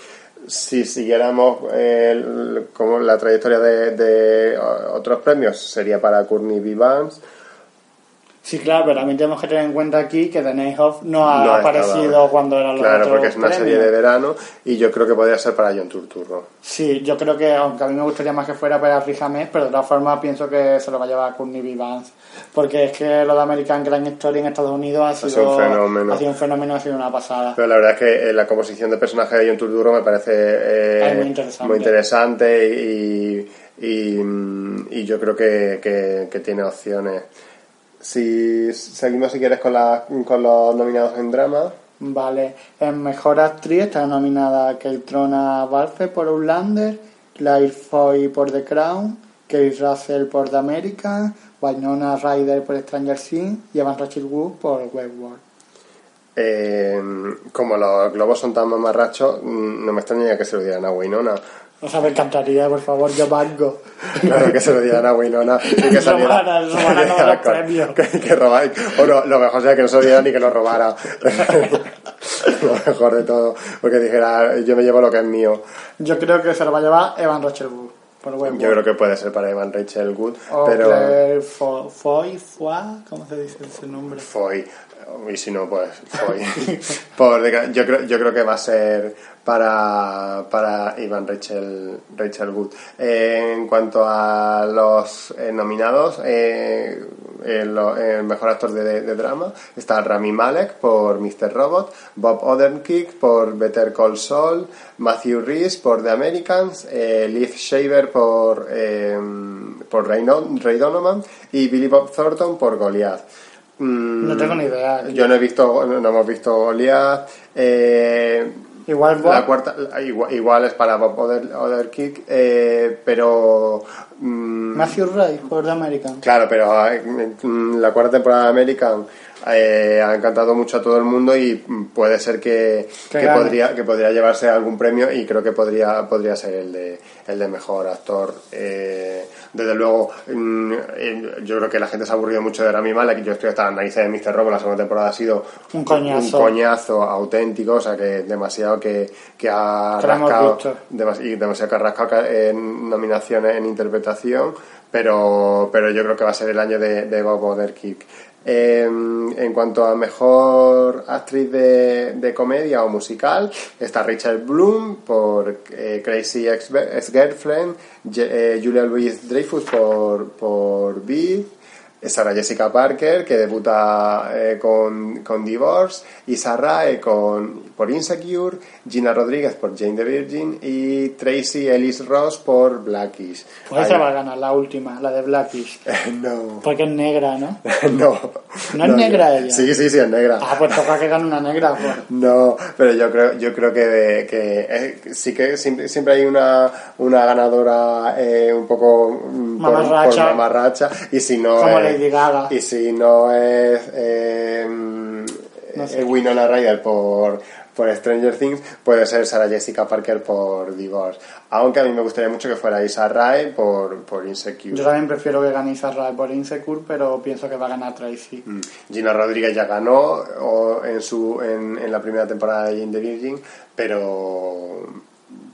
Si siguiéramos eh, como la trayectoria de, de otros premios, sería para Courtney B. Sí, claro, pero también tenemos que tener en cuenta aquí que The Night no ha No aparecido estaba. cuando eran los Claro, porque es una premios. serie de verano y yo creo que podría ser para John Turturro. Sí, yo creo que, aunque a mí me gustaría más que fuera para Riz Ahmed, pero de todas formas pienso que se lo va a llevar Courtney B. Vance. Porque es que lo de American Crime Story en Estados Unidos ha sido, sido un fenómeno. Ha sido un fenómeno, ha sido una pasada. Pero la verdad es que eh, la composición de personaje de John Turturro me parece eh, muy interesante. muy interesante y, y, mm, y yo creo que, que- que tiene opciones. Si seguimos, si quieres, con, la- con los nominados en drama. Vale, en Mejor Actriz está nominada Keltrona Balfe por Outlander, Claire Foy por The Crown, Kate Russell por The American, Winona Ryder por Stranger Things y Evan Rachel Wood por Westworld. eh, como los globos son tan mamarrachos, mm, no me extrañaría que se lo dieran a Winona. O sea, me encantaría, por favor, yo banco. Claro que se lo dieran a Winona y que *laughs* saliera. Robara, robara todos *laughs* los premios. *laughs* Que, que robara. O no, lo mejor sería que no se lo dieran ni que lo robara. lo mejor de todo. Porque dijera, yo me llevo lo que es mío. Yo creo que se lo va a llevar Evan Rachel Wood por Westworld. Yo creo que puede ser para Evan Rachel Wood, O pero Claire Fo- Foy, Foy, ¿cómo se dice ese nombre? Foy. Y si no, pues. *laughs* Por yo, creo, yo creo que va a ser para, para Ivan Rachel, Rachel Wood. En cuanto a los eh, nominados, eh, el, mejor actor de, drama está Rami Malek por Mr. Robot, Bob Odenkirk por Better Call Saul, Matthew Rhys por The Americans, eh, Liv Shaver por, eh, por Ray, Ray Donovan y Billy Bob Thornton por Goliath. Mm, No tengo ni idea. Yo no he visto, no hemos visto Goliath. Eh, Igual Bob. la cuarta, la- igual, igual es para Bob Oder, Odenkirk, eh, pero mm, Matthew Ray por The American. Claro, pero eh, mm, la cuarta temporada de American eh, ha encantado mucho a todo el mundo y mm, puede ser que, Que podría que podría llevarse algún premio y creo que podría podría ser el de el de mejor actor. Eh, desde luego, mm, eh, yo creo que la gente se ha aburrido mucho de Rami Malek. Yo estoy hasta la nariz de Mr. Robo. La segunda temporada ha sido Un coñazo. un coñazo auténtico, o sea que demasiado que, que ha Que rascado visto. demas- y demasiado que ha rascado en nominaciones en interpretación, pero, pero yo creo que va a ser el año de, de Bob Odenkirk. Eh, en cuanto a mejor actriz de, de comedia o musical, está Rachel Bloom por eh, Crazy Ex-Girlfriend, eh, Julia Louis Dreyfus por, por Beat, Sarah Jessica Parker, que debuta eh, con, con Divorce, Issa Rae con, por Insecure, Gina Rodríguez por Jane the Virgin y Tracy Ellis Ross por Blackish. Pues esa va a ganar la última, la de Blackish. *laughs* no. Porque es negra, ¿no? *laughs* no. ¿No es negra ella? Sí, sí, sí, es negra. Ah, pues toca que gane una negra. *laughs* Pues. No, pero yo creo, yo creo que, que eh, sí que siempre, siempre hay una, una ganadora eh, un poco mm, por, por mamarracha y si no Lady Gaga. y si no es eh, No sé. eh, Winona Ryder por por Stranger Things puede ser Sarah Jessica Parker por Divorce aunque a mí me gustaría mucho que fuera Issa Rae por, por Insecure Yo también prefiero que gane Issa Rae por Insecure, pero pienso que va a ganar Tracy. Mm. Gina Rodríguez ya ganó o en su en, en la primera temporada de Jane the Virgin, pero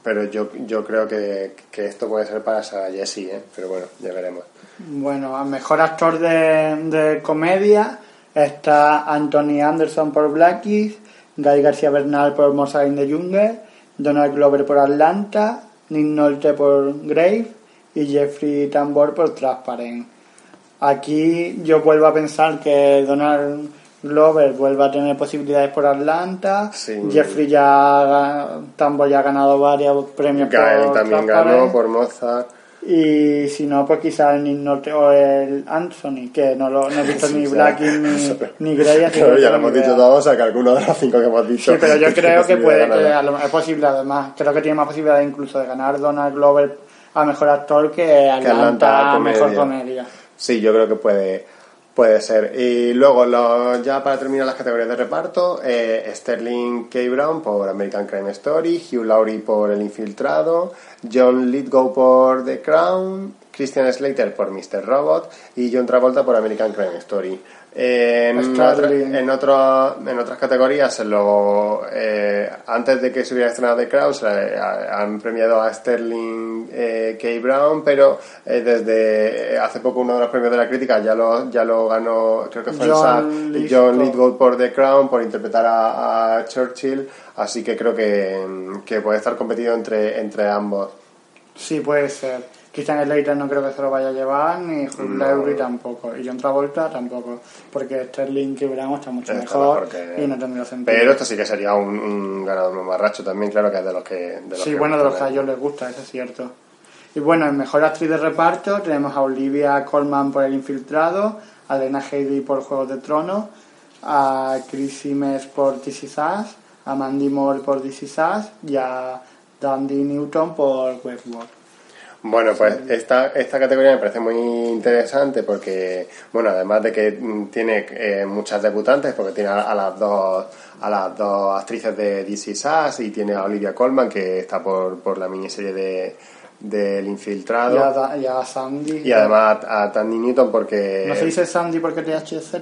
pero yo, yo creo que, que esto puede ser para Sarah Jessie, ¿eh? pero bueno, ya veremos. Bueno, al mejor actor de, de comedia está Anthony Anderson por Blackies, Guy García Bernal por Mozart in the Jungle, Donald Glover por Atlanta, Nick Nolte por Grave y Jeffrey Tambor por Transparent. Aquí yo vuelvo a pensar que Donald Glover vuelve a tener posibilidades por Atlanta, Sí. Jeffrey ya Tambor ya ha ganado varios premios por también Transparent. ganó por Mozart. Y si no, pues quizás el Nick Nolte o el Anthony, que no, lo, no he visto Sí, ni sí. Blackie ni, ni Grey. así Claro, que ya lo hemos dicho todos, o sea que alguno de los cinco que hemos dicho. Sí, pero yo creo que posibilidad puede de que a lo- es posible además. Creo que tiene más posibilidades incluso de ganar Donald Glover a mejor actor que Atlanta, Atlanta a mejor comedia. Sí, yo creo que puede, puede ser. Y luego, ya para terminar las categorías de reparto, eh, Sterling K. Brown por American Crime Story, Hugh Laurie por El Infiltrado, John Lithgow por The Crown, Christian Slater por Mr. Robot y John Travolta por American Crime Story. Eh, en, otra- en, otro- en otras categorías, lo, eh, antes de que se hubiera estrenado The Crown, a- han premiado a Sterling eh, K. Brown, pero eh, desde eh, hace poco uno de los premios de la crítica ya lo, ya lo ganó, creo que fue el John Lithgow. John Lithgow por The Crown, por interpretar a, a Churchill, así que creo que, que puede estar competido entre, entre ambos. Sí, puede ser. Christian Slater no creo que se lo vaya a llevar, ni Hugh No. Laurie tampoco, y John Travolta tampoco, porque Sterling K. Brown está mucho Está mejor, mejor que- y no tendría sentido. Pero esto sí que sería un, un ganador mamarracho también, claro que es de los que... De los Sí, que bueno, de los que a ellos les gusta, eso es cierto. Y bueno, en mejor actriz de reparto tenemos a Olivia Colman por El Infiltrado, a Lena Headey por Juegos de Tronos, a Chris Simes por This Is Us, a Mandy Moore por This Is Us y a Dandy Newton por Westworld. Bueno, pues esta, esta categoría me parece muy interesante porque, bueno, además de que tiene eh, muchas debutantes, porque tiene a, a las dos a las dos actrices de DC Sass y tiene a Olivia Colman que está por, por la miniserie de del Y a, infiltrado y a Sandy. y además a Tandy Newton porque ¿No se dice Sandy porque THZ?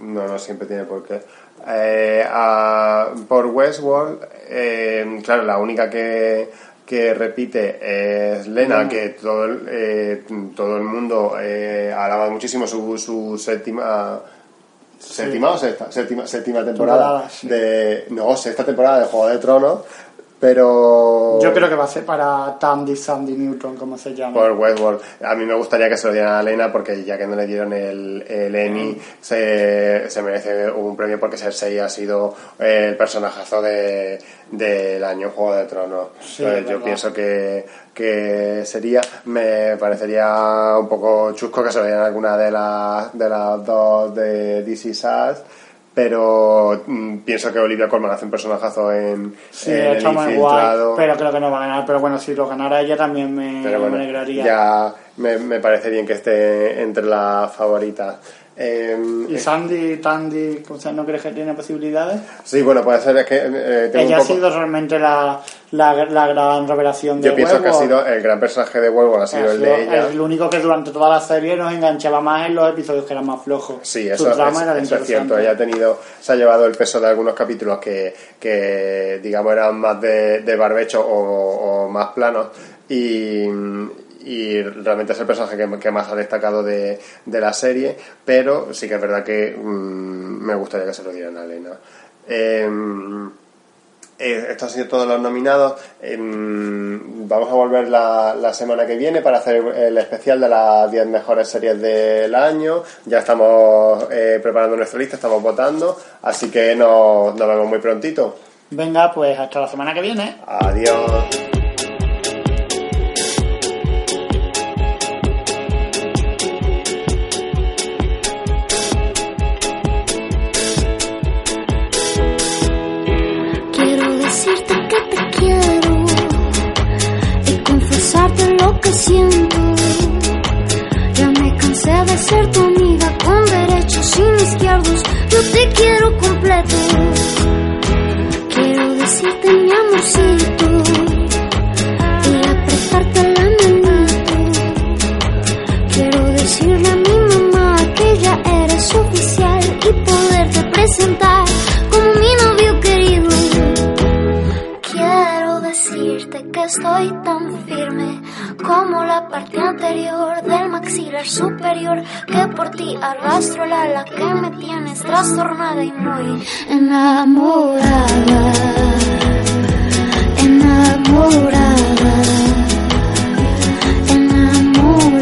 no, no siempre tiene por qué. Eh, a- por Westworld, eh, claro, la única que, que repite es Lena, que todo el, eh, todo el mundo eh, alaba muchísimo su, su séptima. ¿Séptima o sexta? Séptima, séptima temporada. Temporada, sí. de No, sexta temporada de Juego de Tronos, pero. Yo creo que va a ser para Tandy Sandy Newton, como se llama. por Westworld. A mí me gustaría que se lo dieran a Lena porque ya que no le dieron el, el Emmy, se, se merece un premio porque Cersei ha sido el personajazo de, del año Juego de Tronos. Sí, Entonces, es yo pienso que, que sería, me parecería un poco chusco que se lo dieran alguna de las, de las dos de DC Sass. Pero mm, pienso que Olivia Colman hace un personajazo en, Sí, en El muy guay, Infiltrado. pero creo que no va a ganar. Pero bueno, si lo ganara ella también me, Pero bueno, me alegraría. ya me, me parece bien que esté entre las favoritas. Eh, ¿Y Sandy, Tandy, no crees que tiene posibilidades? sí, bueno, puede ser es que eh, tengo Ella un ha poco- sido realmente la, la, la gran revelación de Yo pienso que ha sido el gran personaje de Wolverine, ha sido Ha el sido de ella. el único que durante toda la serie nos enganchaba más en los episodios que eran más flojos. Sí, eso, es, era eso es cierto. Ella ha tenido, se ha llevado el peso de algunos capítulos que, que digamos, eran más de, de barbecho o, o más planos. Y, y realmente es el personaje que, que más ha destacado de, de la serie. Pero sí que es verdad que mm, me gustaría que se lo dieran a Elena. Em, Eh, estos han sido todos los nominados. Em, vamos a volver la, la semana que viene para hacer el especial de las 10 mejores series del año. Ya estamos eh, preparando nuestra lista, estamos votando, así que nos, nos vemos muy prontito. Venga, pues hasta la semana que viene. Adiós. Ya me cansé de ser tu amiga con derechos sin izquierdos. Yo te quiero completo. Quiero decirte mi amorcito superior que por ti arrastro la ala que me tienes trastornada y muy. Enamorada. Enamorada. Enamorada.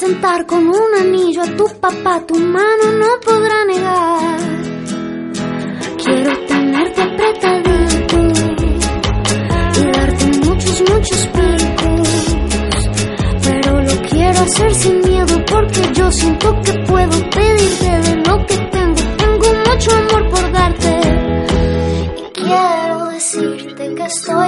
Presentar con un anillo a tu papá, tu mano no podrá negar. Quiero tenerte apretadito y darte muchos, muchos picos. Pero lo quiero hacer sin miedo porque yo siento que puedo pedirte de lo que tengo. Tengo mucho amor por darte. Y quiero decirte que estoy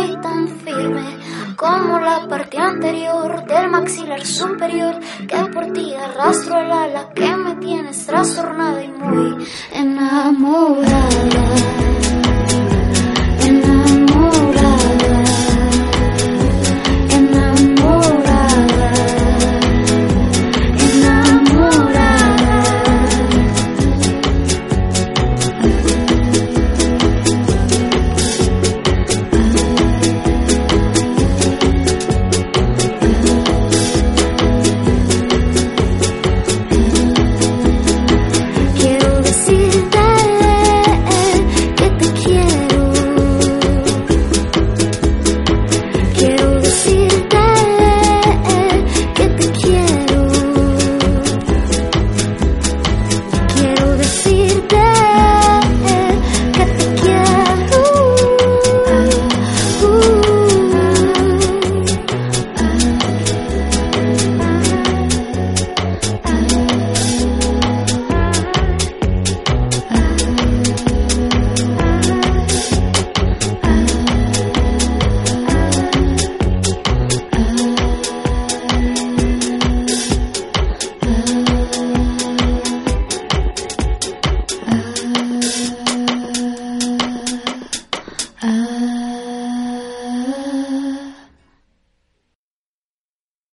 como la parte anterior del maxilar superior que por ti arrastro el ala que me tienes trastornada y muy enamorada.